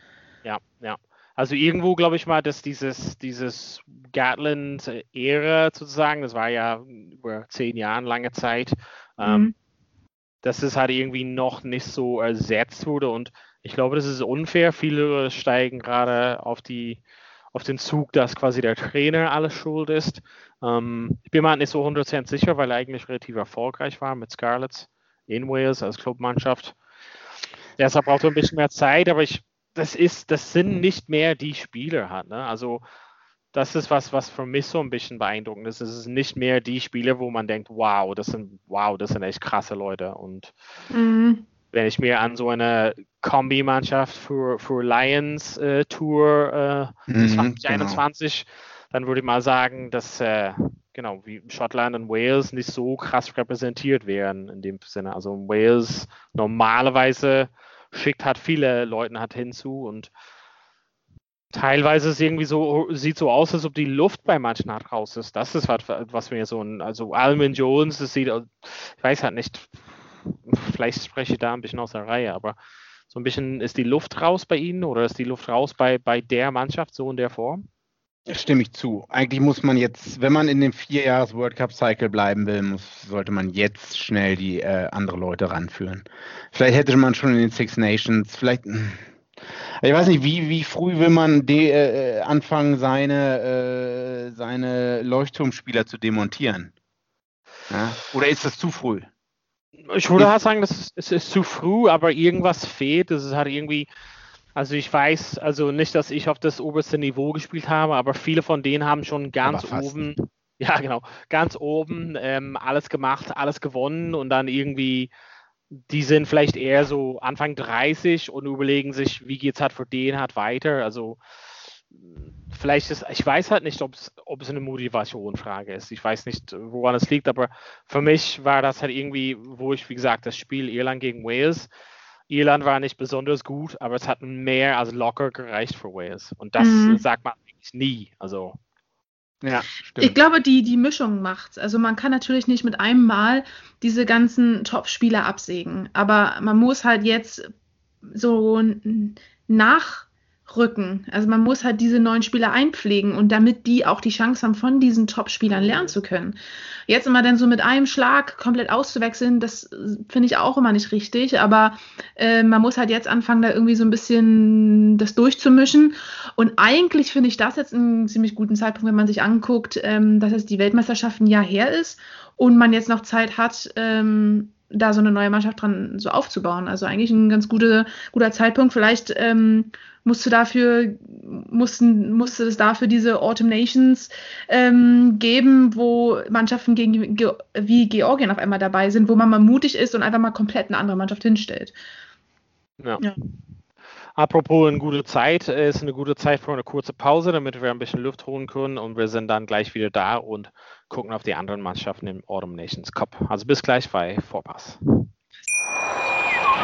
Ja, ja. Also irgendwo glaube ich mal, dass dieses, dieses Gatland-Ära sozusagen, das war ja über zehn Jahre lange Zeit, ähm, Mhm. dass es halt irgendwie noch nicht so ersetzt wurde und ich glaube, das ist unfair. Viele steigen gerade auf die auf den Zug, dass quasi der Trainer alles schuld ist. Ähm, ich bin mir halt nicht so 100% sicher, weil er eigentlich relativ erfolgreich war mit Scarlets in Wales als Clubmannschaft. Deshalb braucht er ein bisschen mehr Zeit, aber ich, das ist, das sind nicht mehr die Spieler hat. Ne? Also das ist was, was für mich so ein bisschen beeindruckend ist. Es ist nicht mehr die Spieler, wo man denkt, wow, das sind, wow, das sind echt krasse Leute. Und mhm. Wenn ich mir an so eine Kombi-Mannschaft für, für Lions äh, Tour äh, mhm, 2021, genau. dann würde ich mal sagen, dass äh, genau wie Schottland und Wales nicht so krass repräsentiert werden in dem Sinne. Also Wales normalerweise schickt hat viele Leute hat hinzu und teilweise ist irgendwie so, sieht so aus, als ob die Luft bei manchen halt raus ist. Das ist was, was mir so ein, also Alvin Jones, das sieht, ich weiß halt nicht, vielleicht spreche ich da ein bisschen aus der Reihe, aber so ein bisschen ist die Luft raus bei Ihnen oder ist die Luft raus bei, bei der Mannschaft so in der Form? Stimme ich zu. Eigentlich muss man jetzt, wenn man in dem Vierjahres World Cup Cycle bleiben will, muss, sollte man jetzt schnell die äh, andere Leute ranführen. Vielleicht hätte man schon in den Six Nations, vielleicht, hm, ich weiß nicht, wie, wie früh will man de, äh, anfangen, seine, äh, seine Leuchtturmspieler zu demontieren? Ja? Oder ist das zu früh? Ich würde halt sagen, das ist, es ist zu früh, aber irgendwas fehlt. Das ist halt irgendwie, also ich weiß, also nicht, dass ich auf das oberste Niveau gespielt habe, aber viele von denen haben schon ganz oben, ja genau, ganz oben ähm, alles gemacht, alles gewonnen und dann irgendwie die sind vielleicht eher so Anfang 30 und überlegen sich, wie geht es halt für den halt weiter. Also vielleicht ist, ich weiß halt nicht, ob es eine Motivationfrage ist. Ich weiß nicht, woran es liegt, aber für mich war das halt irgendwie, wo ich, wie gesagt, das Spiel Irland gegen Wales, Irland war nicht besonders gut, aber es hat mehr als locker gereicht für Wales. Und das mhm. sagt man eigentlich nie. Also ja, stimmt. Ich glaube, die, die Mischung macht's. Also man kann natürlich nicht mit einem Mal diese ganzen Top-Spieler absägen, aber man muss halt jetzt so nach rücken. Also man muss halt diese neuen Spieler einpflegen und damit die auch die Chance haben, von diesen Top-Spielern lernen zu können. Jetzt immer dann so mit einem Schlag komplett auszuwechseln, das finde ich auch immer nicht richtig, aber äh, man muss halt jetzt anfangen, da irgendwie so ein bisschen das durchzumischen. Und eigentlich finde ich das jetzt einen ziemlich guten Zeitpunkt, wenn man sich anguckt, ähm, dass es die Weltmeisterschaft ein Jahr her ist und man jetzt noch Zeit hat, ähm, da so eine neue Mannschaft dran so aufzubauen. Also eigentlich ein ganz gute, guter Zeitpunkt. Vielleicht ähm, musste dafür, mussten, musste es dafür diese Autumn Nations ähm, geben, wo Mannschaften gegen, wie Georgien auf einmal dabei sind, wo man mal mutig ist und einfach mal komplett eine andere Mannschaft hinstellt. Ja. ja. Apropos eine gute Zeit, ist eine gute Zeit für eine kurze Pause, damit wir ein bisschen Luft holen können und wir sind dann gleich wieder da und gucken auf die anderen Mannschaften im Autumn Nations Cup. Also bis gleich bei Vorpass.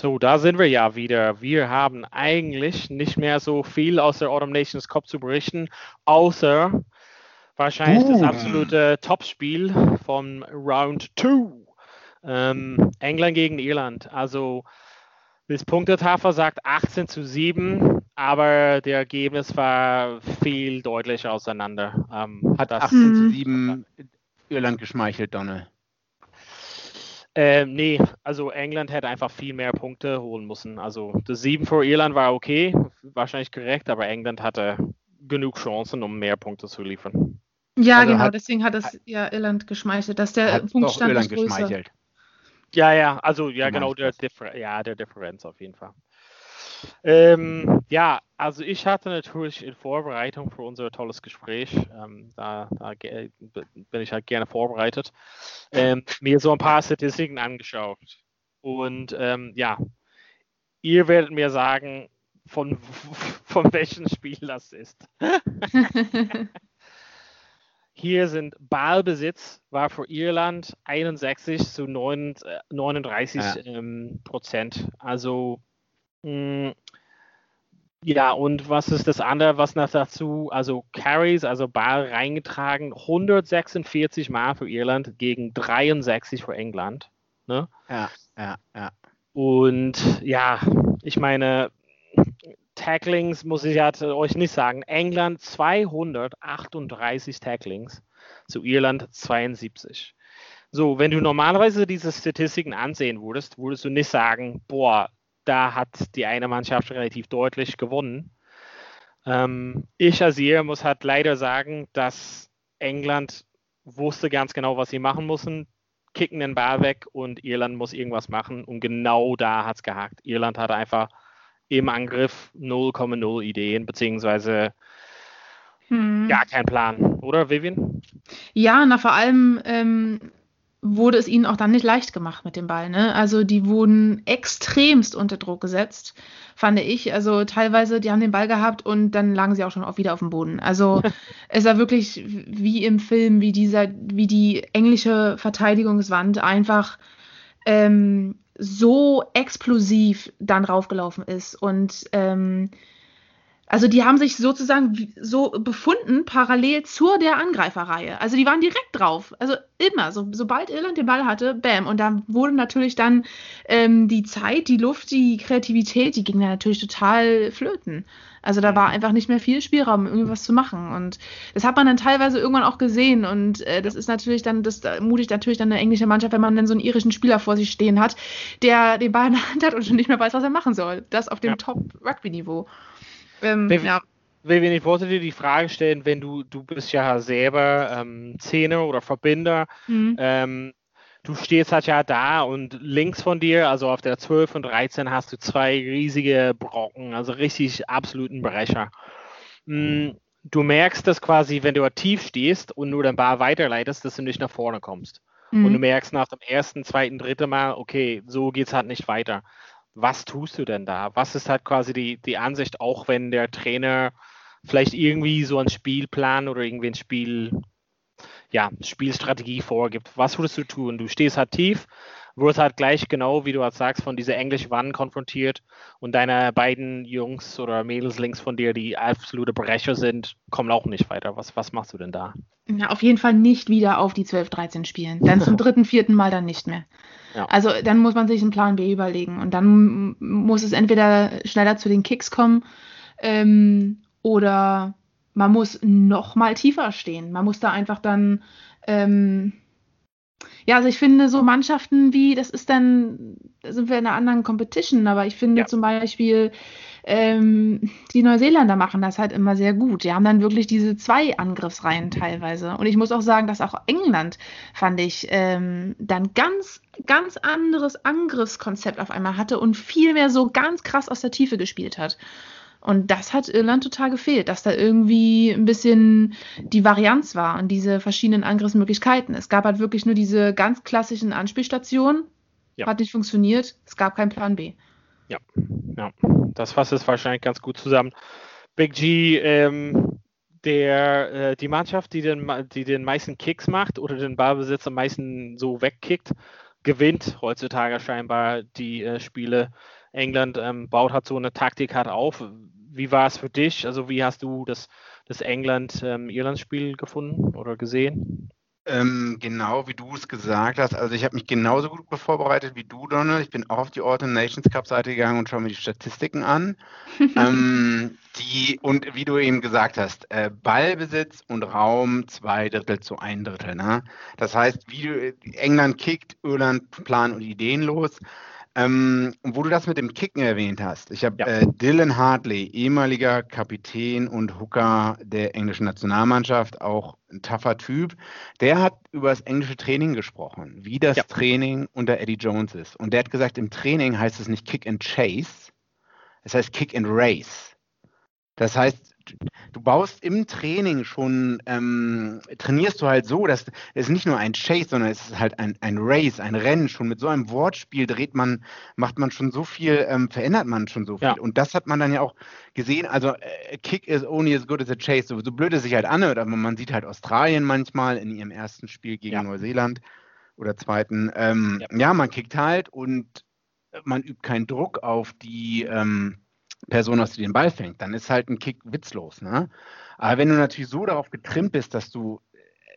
So, da sind wir ja wieder. Wir haben eigentlich nicht mehr so viel aus der Autumn Nations Cup zu berichten, außer wahrscheinlich uh. das absolute Topspiel vom Round 2. Ähm, England gegen Irland. Also das Punktetafel sagt 18 zu 7, aber der Ergebnis war viel deutlicher auseinander. Ähm, Hat 18 zu 7 Irland geschmeichelt, Donald? Ähm, nee, also England hätte einfach viel mehr Punkte holen müssen. Also das 7 für Irland war okay, wahrscheinlich korrekt, aber England hatte genug Chancen, um mehr Punkte zu liefern. Ja, also genau, hat, deswegen hat es ja Irland geschmeichelt, dass der Punktstand Irland geschmeichelt. Ja, ja, also ja, genau, der, Differ ja, der Differenz auf jeden Fall. Ähm, ja, also ich hatte natürlich in Vorbereitung für unser tolles Gespräch, ähm, da, da, bin ich halt gerne vorbereitet, ähm, mir so ein paar Statistiken angeschaut. Und ähm, ja, ihr werdet mir sagen, von, von welchem Spiel das ist. Hier sind Ballbesitz war für Irland 61 zu 9, 39 äh, ja. ähm, Prozent. Also Ja, und was ist das andere, was noch dazu, also Carries, also Ball reingetragen, 146 Mal für Irland gegen 63 für England. Ne? Ja, ja, ja. Und ja, ich meine, Tacklings muss ich ja euch nicht sagen. England 238 Tacklings, zu Irland 72. So, wenn du normalerweise diese Statistiken ansehen würdest, würdest du nicht sagen, boah, da hat die eine Mannschaft relativ deutlich gewonnen. Ähm, ich als ihr muss halt leider sagen, dass England wusste ganz genau, was sie machen mussten, kicken den Ball weg und Irland muss irgendwas machen und genau da hat es gehakt. Irland hatte einfach im Angriff 0,0 Ideen, beziehungsweise hm. gar keinen Plan, oder Vivian? Ja, na vor allem ähm, wurde es ihnen auch dann nicht leicht gemacht mit dem Ball. Ne? Also die wurden extremst unter Druck gesetzt, fand ich. Also teilweise, die haben den Ball gehabt und dann lagen sie auch schon auch wieder auf dem Boden. Also es war wirklich wie im Film, wie dieser, wie die englische Verteidigungswand einfach ähm, so explosiv dann raufgelaufen ist und ähm, also die haben sich sozusagen so befunden, parallel zur der Angreiferreihe. Also die waren direkt drauf. Also immer, so, sobald Irland den Ball hatte, bam. Und dann wurde natürlich dann ähm, die Zeit, die Luft, die Kreativität, die ging dann natürlich total flöten. Also da war einfach nicht mehr viel Spielraum, irgendwas zu machen. Und das hat man dann teilweise irgendwann auch gesehen. Und äh, das ist natürlich dann, das mutigt natürlich dann eine englische Mannschaft, wenn man dann so einen irischen Spieler vor sich stehen hat, der den Ball in der Hand hat und schon nicht mehr weiß, was er machen soll. Das auf dem ja. Top-Rugby-Niveau. Ähm, Viv ja. Vivian, ich wollte dir die Frage stellen, wenn du, du bist ja selber ähm, Zähne oder Verbinder, mhm. ähm, du stehst halt ja da und links von dir, also auf der 12 und 13, hast du zwei riesige Brocken, also richtig absoluten Brecher. Mhm. Du merkst das quasi, wenn du tief stehst und nur den Bar weiterleitest, dass du nicht nach vorne kommst. Mhm. Und du merkst nach dem ersten, zweiten, dritten Mal, okay, so geht es halt nicht weiter was tust du denn da? Was ist halt quasi die, die Ansicht, auch wenn der Trainer vielleicht irgendwie so einen Spielplan oder irgendwie ein Spiel, ja, Spielstrategie vorgibt? Was würdest du tun? Du stehst halt tief, wirst halt gleich genau, wie du halt sagst, von dieser englischen Wand konfrontiert und deine beiden Jungs oder Mädels links von dir, die absolute Brecher sind, kommen auch nicht weiter. Was, was machst du denn da? Ja, auf jeden Fall nicht wieder auf die 12, 13 spielen. Dann zum dritten, vierten Mal dann nicht mehr. Ja. Also dann muss man sich einen Plan B überlegen und dann muss es entweder schneller zu den Kicks kommen ähm, oder man muss noch mal tiefer stehen. Man muss da einfach dann ähm, ja, also ich finde so Mannschaften wie, das ist dann, da sind wir in einer anderen Competition, aber ich finde ja. zum Beispiel ähm, die Neuseeländer machen das halt immer sehr gut. Die haben dann wirklich diese zwei Angriffsreihen teilweise. Und ich muss auch sagen, dass auch England, fand ich, ähm, dann ganz, ganz anderes Angriffskonzept auf einmal hatte und viel mehr so ganz krass aus der Tiefe gespielt hat. Und das hat Irland total gefehlt, dass da irgendwie ein bisschen die Varianz war und diese verschiedenen Angriffsmöglichkeiten. Es gab halt wirklich nur diese ganz klassischen Anspielstationen, ja. hat nicht funktioniert, es gab keinen Plan B. Ja, ja. das fasst es wahrscheinlich ganz gut zusammen. Big G, ähm, der, äh, die Mannschaft, die den, die den meisten Kicks macht oder den Ballbesitz am meisten so wegkickt, gewinnt heutzutage scheinbar die äh, Spiele. England ähm, baut halt so eine Taktik halt auf. Wie war es für dich? Also wie hast du das, das England-Irland-Spiel ähm, gefunden oder gesehen? Ähm, genau, wie du es gesagt hast. Also ich habe mich genauso gut vorbereitet wie du, Donald. Ich bin auch auf die Autumn Nations Cup Seite gegangen und schaue mir die Statistiken an. ähm, die, und wie du eben gesagt hast, äh, Ballbesitz und Raum zwei Drittel zu ein Drittel. Ne? Das heißt, wie du, England kickt, Irland Plan und Ideen los. Ähm, wo du das mit dem Kicken erwähnt hast, ich habe ja. äh, Dylan Hartley, ehemaliger Kapitän und Hooker der englischen Nationalmannschaft, auch ein taffer Typ, der hat über das englische Training gesprochen, wie das ja. Training unter Eddie Jones ist. Und der hat gesagt, im Training heißt es nicht Kick and Chase, es heißt Kick and Race. Das heißt, du baust im Training schon, ähm, trainierst du halt so, dass es nicht nur ein Chase, sondern es ist halt ein, ein Race, ein Rennen. Schon mit so einem Wortspiel dreht man, macht man schon so viel, ähm, verändert man schon so viel. Ja. Und das hat man dann ja auch gesehen. Also äh, Kick is only as good as a Chase. So, so blöd es sich halt anhört, aber man sieht halt Australien manchmal in ihrem ersten Spiel gegen ja. Neuseeland oder zweiten. Ähm, ja. ja. man kickt halt und man übt keinen Druck auf die ähm, Person aus, die den Ball fängt, dann ist halt ein Kick witzlos. Ne? Aber wenn du natürlich so darauf getrimmt bist, dass du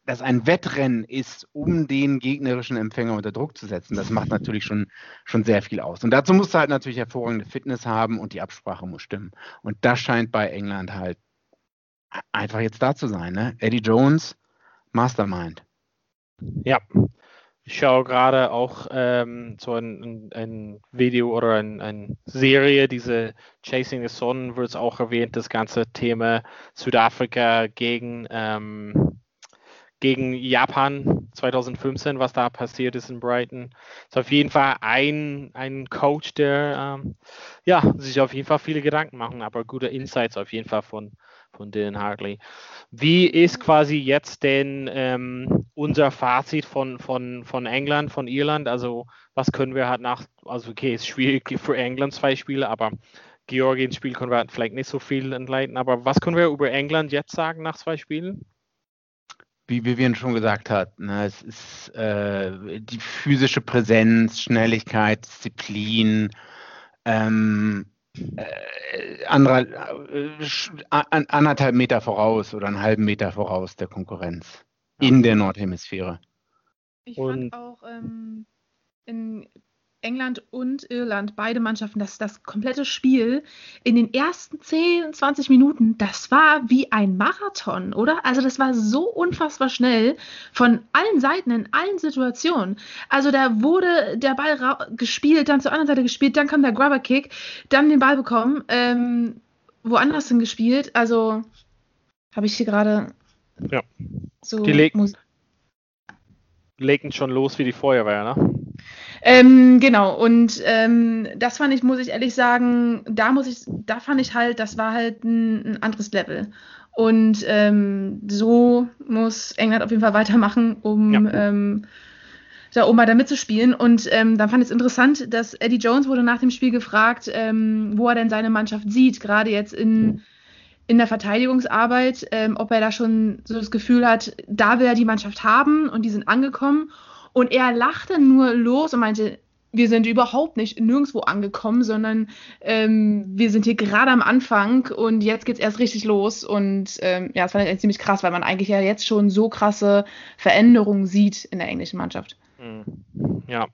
dass ein Wettrennen ist, um den gegnerischen Empfänger unter Druck zu setzen, das macht natürlich schon, schon sehr viel aus. Und dazu musst du halt natürlich hervorragende Fitness haben und die Absprache muss stimmen. Und das scheint bei England halt einfach jetzt da zu sein. Ne? Eddie Jones, Mastermind. Ja, ich schaue gerade auch ähm, so ein, ein, Video oder eine ein Serie, diese Chasing the Sun, wird es auch erwähnt, das ganze Thema Südafrika gegen ähm, gegen Japan 2015, was da passiert ist in Brighton. Ist auf jeden Fall ein, ein Coach, der ähm, ja, sich auf jeden Fall viele Gedanken machen, aber gute Insights auf jeden Fall von, von Dylan Hartley. Wie ist quasi jetzt denn ähm, unser Fazit von, von, von England, von Irland? Also was können wir halt nach, also okay, ist schwierig für England zwei Spiele, aber Georgiens Spiel können wir halt vielleicht nicht so viel entleiten, aber was können wir über England jetzt sagen nach zwei Spielen? wie Vivian schon gesagt hat, ne, es ist äh, die physische Präsenz, Schnelligkeit, Disziplin, ähm, äh, anderer, äh, anderthalb Meter voraus oder einen halben Meter voraus der Konkurrenz in der Nordhemisphäre. Ich fand auch ähm, in England und Irland, beide Mannschaften, das, das komplette Spiel in den ersten 10, 20 Minuten, das war wie ein Marathon, oder? Also das war so unfassbar schnell von allen Seiten, in allen Situationen. Also da wurde der Ball gespielt, dann zur anderen Seite gespielt, dann kam der Grubber-Kick, dann den Ball bekommen, ähm, woanders hin gespielt. Also habe ich hier gerade ja. so... Die leg legten schon los wie die Feuerwehr, ne? Ähm, genau, und ähm, das fand ich, muss ich ehrlich sagen, da muss ich, da fand ich halt, das war halt ein, ein anderes Level. Und ähm, so muss England auf jeden Fall weitermachen, um ja. ähm, da oben weiter mitzuspielen. Und ähm, dann fand ich es interessant, dass Eddie Jones wurde nach dem Spiel gefragt, ähm, wo er denn seine Mannschaft sieht, gerade jetzt in, in der Verteidigungsarbeit, ähm, ob er da schon so das Gefühl hat, da will er die Mannschaft haben und die sind angekommen. Und er lachte nur los und meinte, wir sind überhaupt nicht nirgendwo angekommen, sondern ähm, wir sind hier gerade am Anfang und jetzt geht es erst richtig los. Und ähm, ja, das fand ich ziemlich krass, weil man eigentlich ja jetzt schon so krasse Veränderungen sieht in der englischen Mannschaft. Hm. Ja,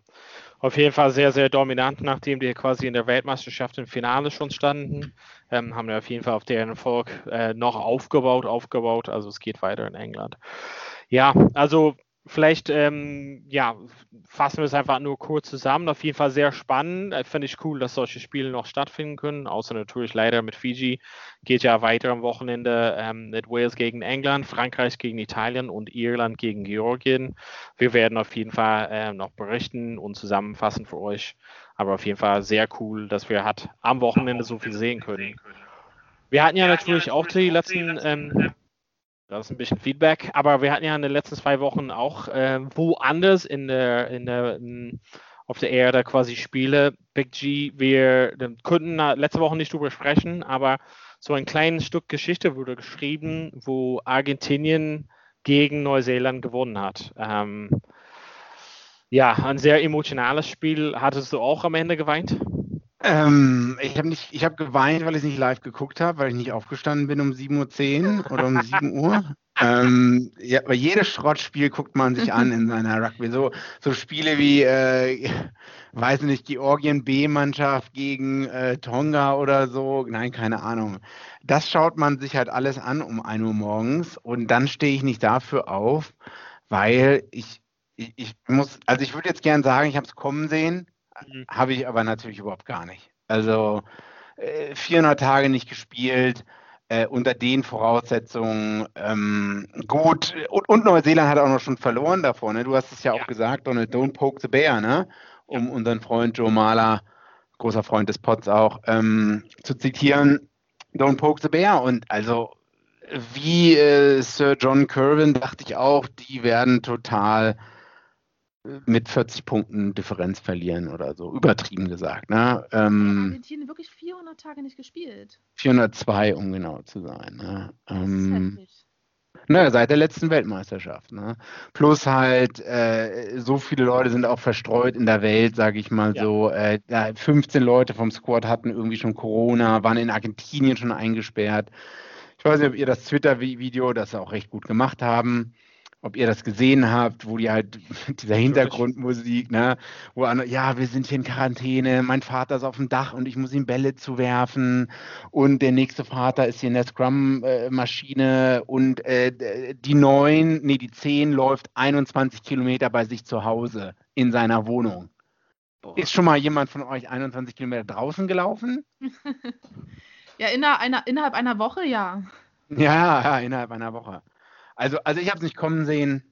auf jeden Fall sehr, sehr dominant, nachdem die quasi in der Weltmeisterschaft im Finale schon standen. Ähm, haben wir auf jeden Fall auf deren Erfolg äh, noch aufgebaut, aufgebaut. Also es geht weiter in England. Ja, also Vielleicht, ähm, ja, fassen wir es einfach nur kurz zusammen. Auf jeden Fall sehr spannend. Äh, Finde ich cool, dass solche Spiele noch stattfinden können. Außer natürlich leider mit Fiji. Geht ja weiter am Wochenende ähm, mit Wales gegen England, Frankreich gegen Italien und Irland gegen Georgien. Wir werden auf jeden Fall äh, noch berichten und zusammenfassen für euch. Aber auf jeden Fall sehr cool, dass wir hat am Wochenende so viel sehen können. Wir hatten ja natürlich auch die letzten ähm, das ist ein bisschen Feedback, aber wir hatten ja in den letzten zwei Wochen auch äh, woanders in der, in der, in, auf der Erde quasi Spiele. Big G, wir konnten letzte Woche nicht drüber sprechen, aber so ein kleines Stück Geschichte wurde geschrieben, wo Argentinien gegen Neuseeland gewonnen hat. Ähm, ja, ein sehr emotionales Spiel. Hattest du auch am Ende geweint? Ähm, ich habe nicht, ich habe geweint, weil ich nicht live geguckt habe, weil ich nicht aufgestanden bin um 7.10 Uhr oder um 7 Uhr. Ähm, ja, aber jedes Schrottspiel guckt man sich an in seiner Rugby. So, so Spiele wie, äh, weiß nicht, Georgien B-Mannschaft gegen äh, Tonga oder so. Nein, keine Ahnung. Das schaut man sich halt alles an um 1 Uhr morgens und dann stehe ich nicht dafür auf, weil ich, ich, ich muss, also ich würde jetzt gern sagen, ich habe es kommen sehen. Habe ich aber natürlich überhaupt gar nicht. Also äh, 400 Tage nicht gespielt, äh, unter den Voraussetzungen ähm, gut. Und, und, Neuseeland hat auch noch schon verloren davor. Ne? Du hast es ja, ja. auch gesagt, Donald, don't poke the bear, ne? um ja. unseren Freund Joe Mahler, großer Freund des Pots auch, ähm, zu zitieren. Don't poke the bear. Und also wie äh, Sir John Curvin dachte ich auch, die werden total mit 40 Punkten Differenz verlieren oder so, übertrieben gesagt. Ne? Ähm, Argentinien wirklich 400 Tage nicht gespielt. 402, um genau zu sein. Ne? Ähm, Naja, seit der letzten Weltmeisterschaft. Ne? Plus halt, äh, so viele Leute sind auch verstreut in der Welt, sage ich mal ja. so. Äh, 15 Leute vom Squad hatten irgendwie schon Corona, waren in Argentinien schon eingesperrt. Ich weiß nicht, ob ihr das Twitter-Video, das auch recht gut gemacht haben, ob ihr das gesehen habt, wo die halt dieser Hintergrundmusik, ne, wo andere, ja, wir sind hier in Quarantäne, mein Vater ist auf dem Dach und ich muss ihm Bälle zuwerfen und der nächste Vater ist hier in der Scrum-Maschine und äh, die neun, nee, die zehn läuft 21 Kilometer bei sich zu Hause in seiner Wohnung. Boah. Ist schon mal jemand von euch 21 Kilometer draußen gelaufen? ja, innerhalb einer, innerhalb einer Woche, ja. Ja, ja, innerhalb einer Woche. Also, also ich habe es nicht kommen sehen.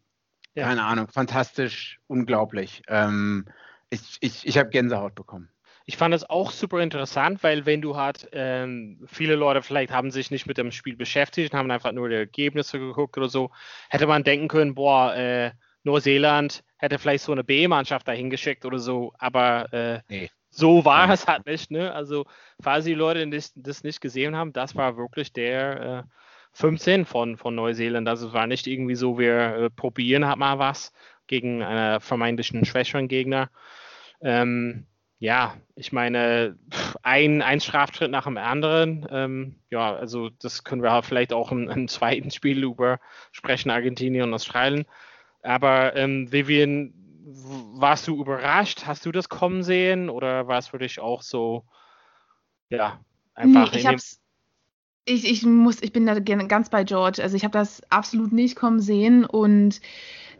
Ja. Keine Ahnung, fantastisch, unglaublich. Ähm, ich ich, ich habe Gänsehaut bekommen. Ich fand es auch super interessant, weil wenn du halt, ähm, viele Leute vielleicht haben sich nicht mit dem Spiel beschäftigt und haben einfach nur die Ergebnisse geguckt oder so, hätte man denken können, boah, äh, Neuseeland hätte vielleicht so eine B-Mannschaft dahin geschickt oder so, aber äh, nee. so war es halt nicht. Ne? Also, falls die Leute das, das nicht gesehen haben, das war wirklich der äh, 15 von, von Neuseeland. Also es war nicht irgendwie so, wir äh, probieren halt mal was gegen einen vermeintlichen schwächeren Gegner. Ähm, ja, ich meine, ein, ein Straftritt nach dem anderen. Ähm, ja, also das können wir halt vielleicht auch im, im, zweiten Spiel über sprechen, Argentinien und Australien. Aber ähm, Vivian, warst du überrascht? Hast du das kommen sehen oder war es für dich auch so, ja, einfach nee, ich hab's, ich, ich muss, ich bin da ganz bei George. Also ich habe das absolut nicht kommen sehen und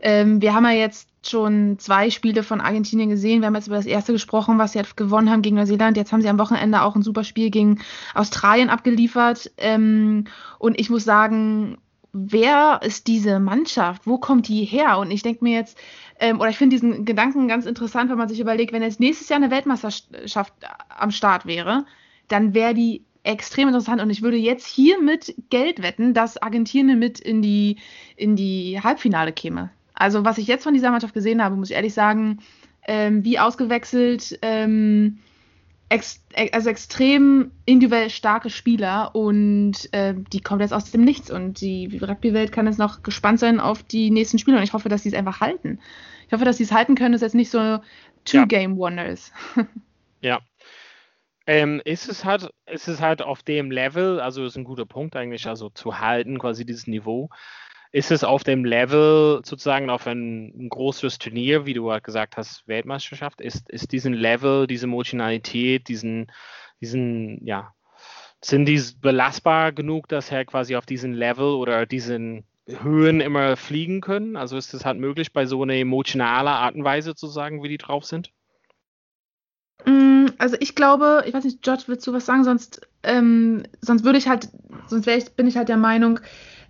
ähm, wir haben ja jetzt schon zwei Spiele von Argentinien gesehen. Wir haben jetzt über das erste gesprochen, was sie halt gewonnen haben gegen Neuseeland. Jetzt haben sie am Wochenende auch ein super Spiel gegen Australien abgeliefert. Ähm, und ich muss sagen, wer ist diese Mannschaft? Wo kommt die her? Und ich denke mir jetzt, ähm, oder ich finde diesen Gedanken ganz interessant, wenn man sich überlegt, wenn jetzt nächstes Jahr eine Weltmeisterschaft am Start wäre, dann wäre die extrem interessant und ich würde jetzt hier mit Geld wetten, dass Argentinien mit in die, in die Halbfinale käme. Also was ich jetzt von dieser Mannschaft gesehen habe, muss ich ehrlich sagen, ähm, wie ausgewechselt, ähm, ex also extrem individuell starke Spieler und äh, die kommt jetzt aus dem Nichts und die Rugby-Welt kann jetzt noch gespannt sein auf die nächsten Spiele und ich hoffe, dass sie es einfach halten. Ich hoffe, dass sie es halten können, dass es jetzt nicht so Two-Game-Wonder ist. ja, ähm, ist es halt, ist es halt auf dem Level, also ist ein guter Punkt eigentlich, also zu halten, quasi dieses Niveau. Ist es auf dem Level sozusagen auf ein, ein großes Turnier, wie du halt gesagt hast, Weltmeisterschaft, ist, ist diesen Level, diese Emotionalität, diesen, diesen, ja, sind die belastbar genug, dass er quasi auf diesen Level oder diesen Höhen immer fliegen können? Also ist es halt möglich, bei so einer emotionalen Art und Weise zu sagen, wie die drauf sind? Also ich glaube, ich weiß nicht, George, willst du was sagen? Sonst, ähm, sonst würde ich halt, sonst ich, bin ich halt der Meinung,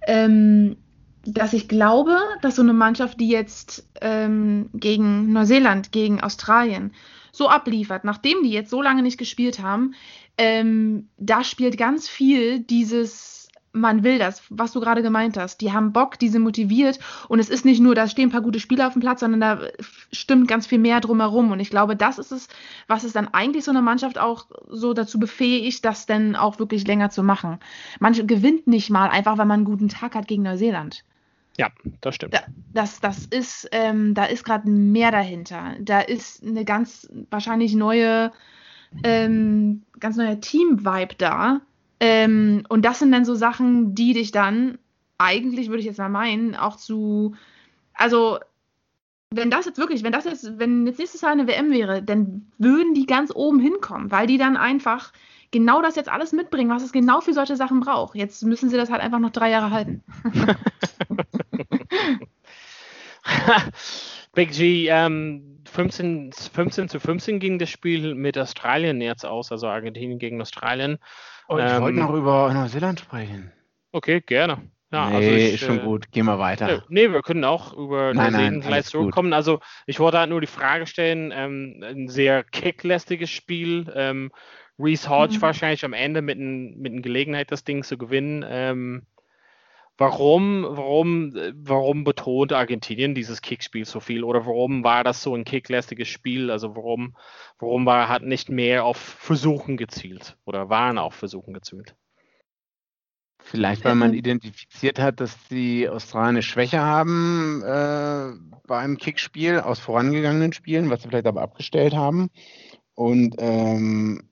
ähm, dass ich glaube, dass so eine Mannschaft, die jetzt ähm, gegen Neuseeland, gegen Australien so abliefert, nachdem die jetzt so lange nicht gespielt haben, ähm, da spielt ganz viel dieses man will das, was du gerade gemeint hast. Die haben Bock, die sind motiviert und es ist nicht nur, da stehen ein paar gute Spieler auf dem Platz, sondern da stimmt ganz viel mehr drumherum. Und ich glaube, das ist es, was es dann eigentlich so eine Mannschaft auch so dazu befähigt, das dann auch wirklich länger zu machen. Manche gewinnt nicht mal einfach, weil man einen guten Tag hat gegen Neuseeland. Ja, das stimmt. Da, das, das ist, ähm, da ist gerade mehr dahinter. Da ist eine ganz wahrscheinlich neue, ähm, ganz neuer Team-Vibe da ähm, und das sind dann so Sachen, die dich dann eigentlich, würde ich jetzt mal meinen, auch zu, also wenn das jetzt wirklich, wenn das jetzt, wenn jetzt nächstes Jahr eine WM wäre, dann würden die ganz oben hinkommen, weil die dann einfach genau das jetzt alles mitbringen, was es genau für solche Sachen braucht. Jetzt müssen sie das halt einfach noch drei Jahre halten. Big G, ähm, 15, 15 zu 15 ging das Spiel mit Australien jetzt aus, also Argentinien gegen Australien. Oh, ich ähm, wollte noch über Neuseeland sprechen. Okay, gerne. Ja, nee, also ich, ist schon äh, gut. Gehen wir weiter. Nee, wir können auch über nein, Neuseeland gleich zurückkommen. Also ich wollte halt nur die Frage stellen, ähm, ein sehr kicklästiges Spiel. Ähm, Reese Hodge mhm. wahrscheinlich am Ende mit einer mit Gelegenheit, das Ding zu gewinnen. Ähm, warum, warum, warum betont Argentinien dieses Kickspiel so viel? Oder warum war das so ein kicklästiges Spiel? Also warum, warum war, hat nicht mehr auf Versuchen gezielt? Oder waren auf Versuchen gezielt? Vielleicht, weil man identifiziert hat, dass die Australier eine Schwäche haben äh, beim Kickspiel aus vorangegangenen Spielen, was sie vielleicht aber abgestellt haben. Und ähm,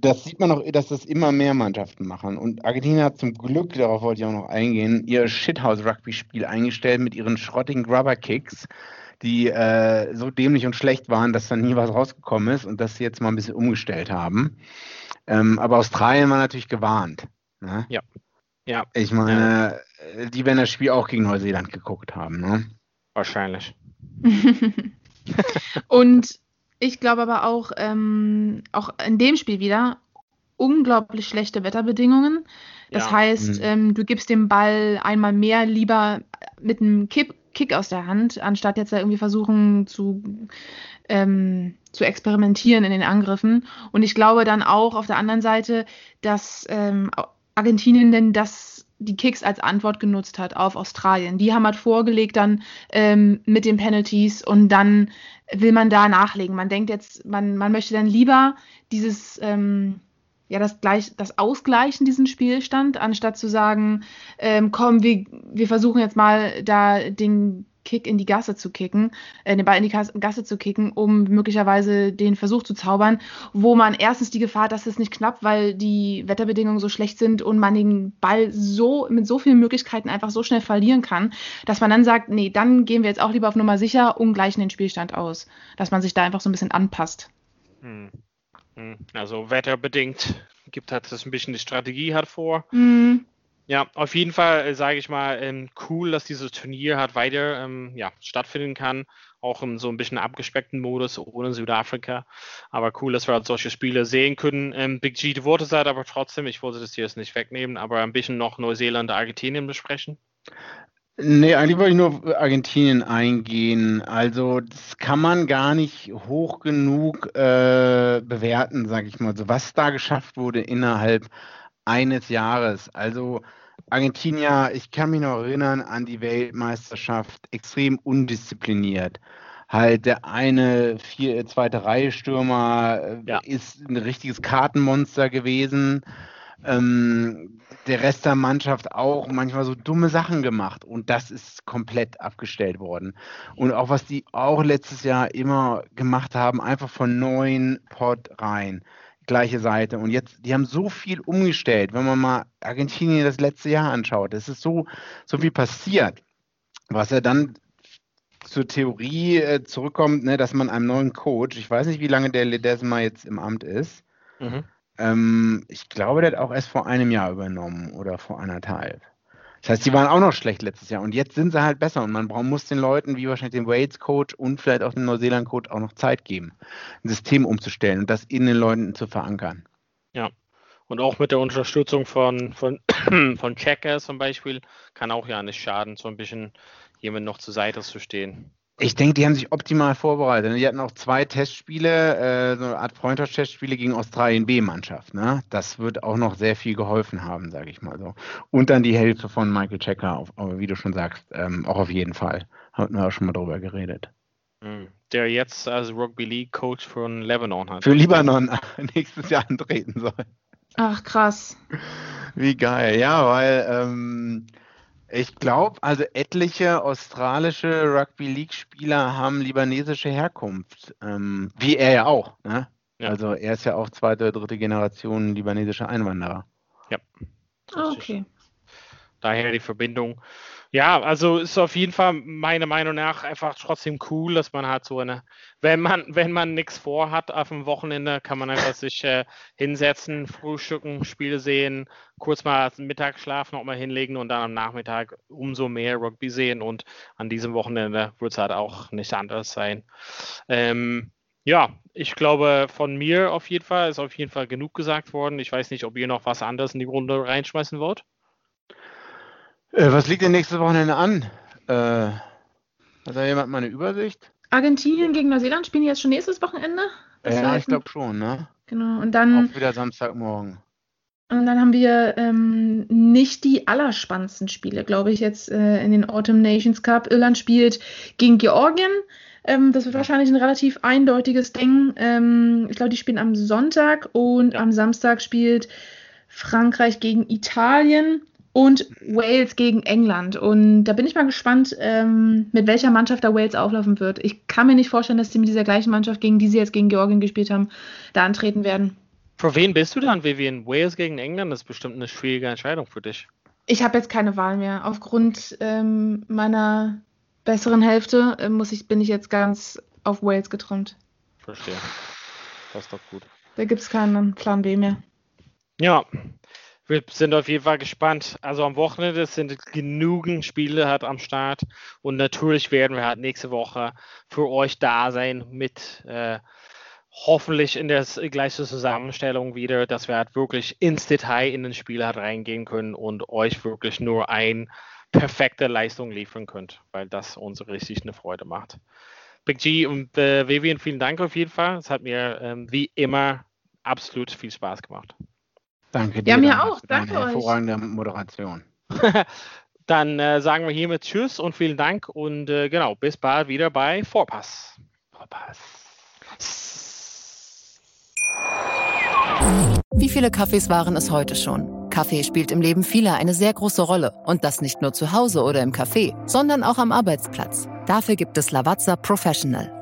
das sieht man auch, dass das immer mehr Mannschaften machen. Und Argentinien hat zum Glück, darauf wollte ich auch noch eingehen, ihr Shithouse-Rugby-Spiel eingestellt mit ihren schrottigen Grubber-Kicks, die äh, so dämlich und schlecht waren, dass da nie was rausgekommen ist und dass sie jetzt mal ein bisschen umgestellt haben. Ähm, aber Australien war natürlich gewarnt. Ne? Ja. Ja. Ich meine, ja. die werden das Spiel auch gegen Neuseeland geguckt haben, ne? Wahrscheinlich. und ich glaube aber auch, ähm, auch in dem Spiel wieder unglaublich schlechte Wetterbedingungen. Das ja. heißt, mhm. ähm, du gibst dem Ball einmal mehr lieber mit einem Kick, Kick aus der Hand, anstatt jetzt da irgendwie versuchen zu, ähm, zu experimentieren in den Angriffen. Und ich glaube dann auch auf der anderen Seite, dass ähm, Argentinien denn das die Kicks als Antwort genutzt hat auf Australien. Die haben halt vorgelegt dann ähm, mit den Penalties und dann will man da nachlegen. Man denkt jetzt, man, man möchte dann lieber dieses, ähm, ja, das, gleich, das Ausgleichen, diesen Spielstand, anstatt zu sagen, ähm, komm, wir, wir versuchen jetzt mal da den Kick in die Gasse zu kicken, äh, den Ball in die Gasse zu kicken, um möglicherweise den Versuch zu zaubern, wo man erstens die Gefahr, dass es nicht knapp, weil die Wetterbedingungen so schlecht sind und man den Ball so mit so vielen Möglichkeiten einfach so schnell verlieren kann, dass man dann sagt, nee, dann gehen wir jetzt auch lieber auf Nummer sicher und gleichen den Spielstand aus, dass man sich da einfach so ein bisschen anpasst. Hm. hm. Also wetterbedingt gibt halt das ein bisschen die Strategie hat vor. Mhm. Ja, auf jeden Fall äh, sage ich mal, ähm, cool, dass dieses Turnier halt weiter ähm, ja, stattfinden kann. Auch in so ein bisschen abgespeckten Modus ohne Südafrika. Aber cool, dass wir halt solche Spiele sehen können. Ähm, Big G, du wolltest halt aber trotzdem, ich wollte das hier jetzt nicht wegnehmen, aber ein bisschen noch Neuseeland, Argentinien besprechen. Nee, eigentlich wollte ich nur auf Argentinien eingehen. Also, das kann man gar nicht hoch genug äh, bewerten, sage ich mal. So, was da geschafft wurde innerhalb eines Jahres. Also, Argentinier, ich kann mich noch erinnern an die Weltmeisterschaft, extrem undiszipliniert. Halt der eine vier, zweite Reihe Stürmer äh, ja. ist ein richtiges Kartenmonster gewesen. Ähm, der Rest der Mannschaft auch manchmal so dumme Sachen gemacht und das ist komplett abgestellt worden. Und auch was die auch letztes Jahr immer gemacht haben, einfach von neuen Pot rein gleiche Seite. Und jetzt, die haben so viel umgestellt, wenn man mal Argentinien das letzte Jahr anschaut. Es ist so, so viel passiert, was er dann zur Theorie äh, zurückkommt, ne, dass man einem neuen Coach, ich weiß nicht, wie lange der Ledesma jetzt im Amt ist, mhm. ähm, ich glaube, der hat auch erst vor einem Jahr übernommen oder vor anderthalb. Das heißt, die waren auch noch schlecht letztes Jahr und jetzt sind sie halt besser und man muss den Leuten, wie wahrscheinlich dem Wales-Coach und vielleicht auch dem Neuseeland-Coach auch noch Zeit geben, ein System umzustellen und das in den Leuten zu verankern. Ja. Und auch mit der Unterstützung von, von, von Checker zum Beispiel kann auch ja nicht schaden, so ein bisschen jemand noch zur Seite zu stehen. Ich denke, die haben sich optimal vorbereitet. Die hatten auch zwei Testspiele, äh, so eine Art Freundschaftstestspiele gegen Australien B-Mannschaft. Ne? Das wird auch noch sehr viel geholfen haben, sage ich mal so. Und dann die Hilfe von Michael Checker, auf, wie du schon sagst, ähm, auch auf jeden Fall. Hatten wir auch schon mal drüber geredet. Hm. Der jetzt als Rugby League Coach von Lebanon hat. Für Libanon nächstes Jahr antreten soll. Ach, krass. Wie geil. Ja, weil ähm, ich glaube, also etliche australische Rugby League-Spieler haben libanesische Herkunft. Ähm, wie er ja auch. Ne? Ja. Also er ist ja auch zweite oder dritte Generation libanesischer Einwanderer. Ja. Ah, okay. Daher die Verbindung. Ja, also ist auf jeden Fall meiner Meinung nach einfach trotzdem cool, dass man halt so eine, wenn man, wenn man nichts vorhat auf dem Wochenende, kann man einfach sich äh, hinsetzen, frühstücken, Spiele sehen, kurz mal Mittagsschlaf noch mal hinlegen und dann am Nachmittag umso mehr Rugby sehen und an diesem Wochenende wird es halt auch nicht anders sein. Ähm, ja, ich glaube, von mir auf jeden Fall ist auf jeden Fall genug gesagt worden. Ich weiß nicht, ob ihr noch was anderes in die Runde reinschmeißen wollt. Äh, was liegt denn nächste Wochenende an? Äh, hat da jemand mal eine Übersicht? Argentinien gegen Neuseeland spielen jetzt schon nächstes Wochenende? Das ja, ich glaube schon, ne? Genau. Und dann. Auch wieder Samstagmorgen. Und dann haben wir ähm, nicht die allerspannendsten Spiele, glaube ich, jetzt äh, in den Autumn Nations Cup. Irland spielt gegen Georgien. Ähm, das wird wahrscheinlich ein relativ eindeutiges Ding. Ähm, ich glaube, die spielen am Sonntag und ja. am Samstag spielt Frankreich gegen Italien und Wales gegen England. Und da bin ich mal gespannt, ähm, mit welcher Mannschaft da Wales auflaufen wird. Ich kann mir nicht vorstellen, dass sie mit dieser gleichen Mannschaft, gegen die sie jetzt gegen Georgien gespielt haben, da antreten werden. Für wen bist du dann, Vivian? Wales gegen England das ist bestimmt eine schwierige Entscheidung für dich. Ich habe jetzt keine Wahl mehr. Aufgrund ähm, meiner besseren Hälfte äh, muss ich, bin ich jetzt ganz auf Wales getrimmt. Verstehe. Das ist doch gut. Da gibt es keinen Plan B mehr. Ja, wir sind auf jeden Fall gespannt. Also am Wochenende sind genügend Spiele halt am Start und natürlich werden wir halt nächste Woche für euch da sein mit äh, hoffentlich in der gleichen Zusammenstellung wieder, dass wir halt wirklich ins Detail in den Spiel halt reingehen können und euch wirklich nur ein perfekte Leistung liefern könnt, weil das uns richtig eine Freude macht. Big G und äh, Vivian, vielen Dank auf jeden Fall. Es hat mir ähm, wie immer absolut viel Spaß gemacht. Danke dir. Ja, mir auch. Danke euch. Hervorragende Moderation. Dann äh, sagen wir hiermit Tschüss und vielen Dank und äh, genau, bis bald wieder bei Vorpass. Vorpass. Wie viele Kaffees waren es heute schon? Kaffee spielt im Leben vieler eine sehr große Rolle. Und das nicht nur zu Hause oder im Café, sondern auch am Arbeitsplatz. Dafür gibt es Lavazza Professional.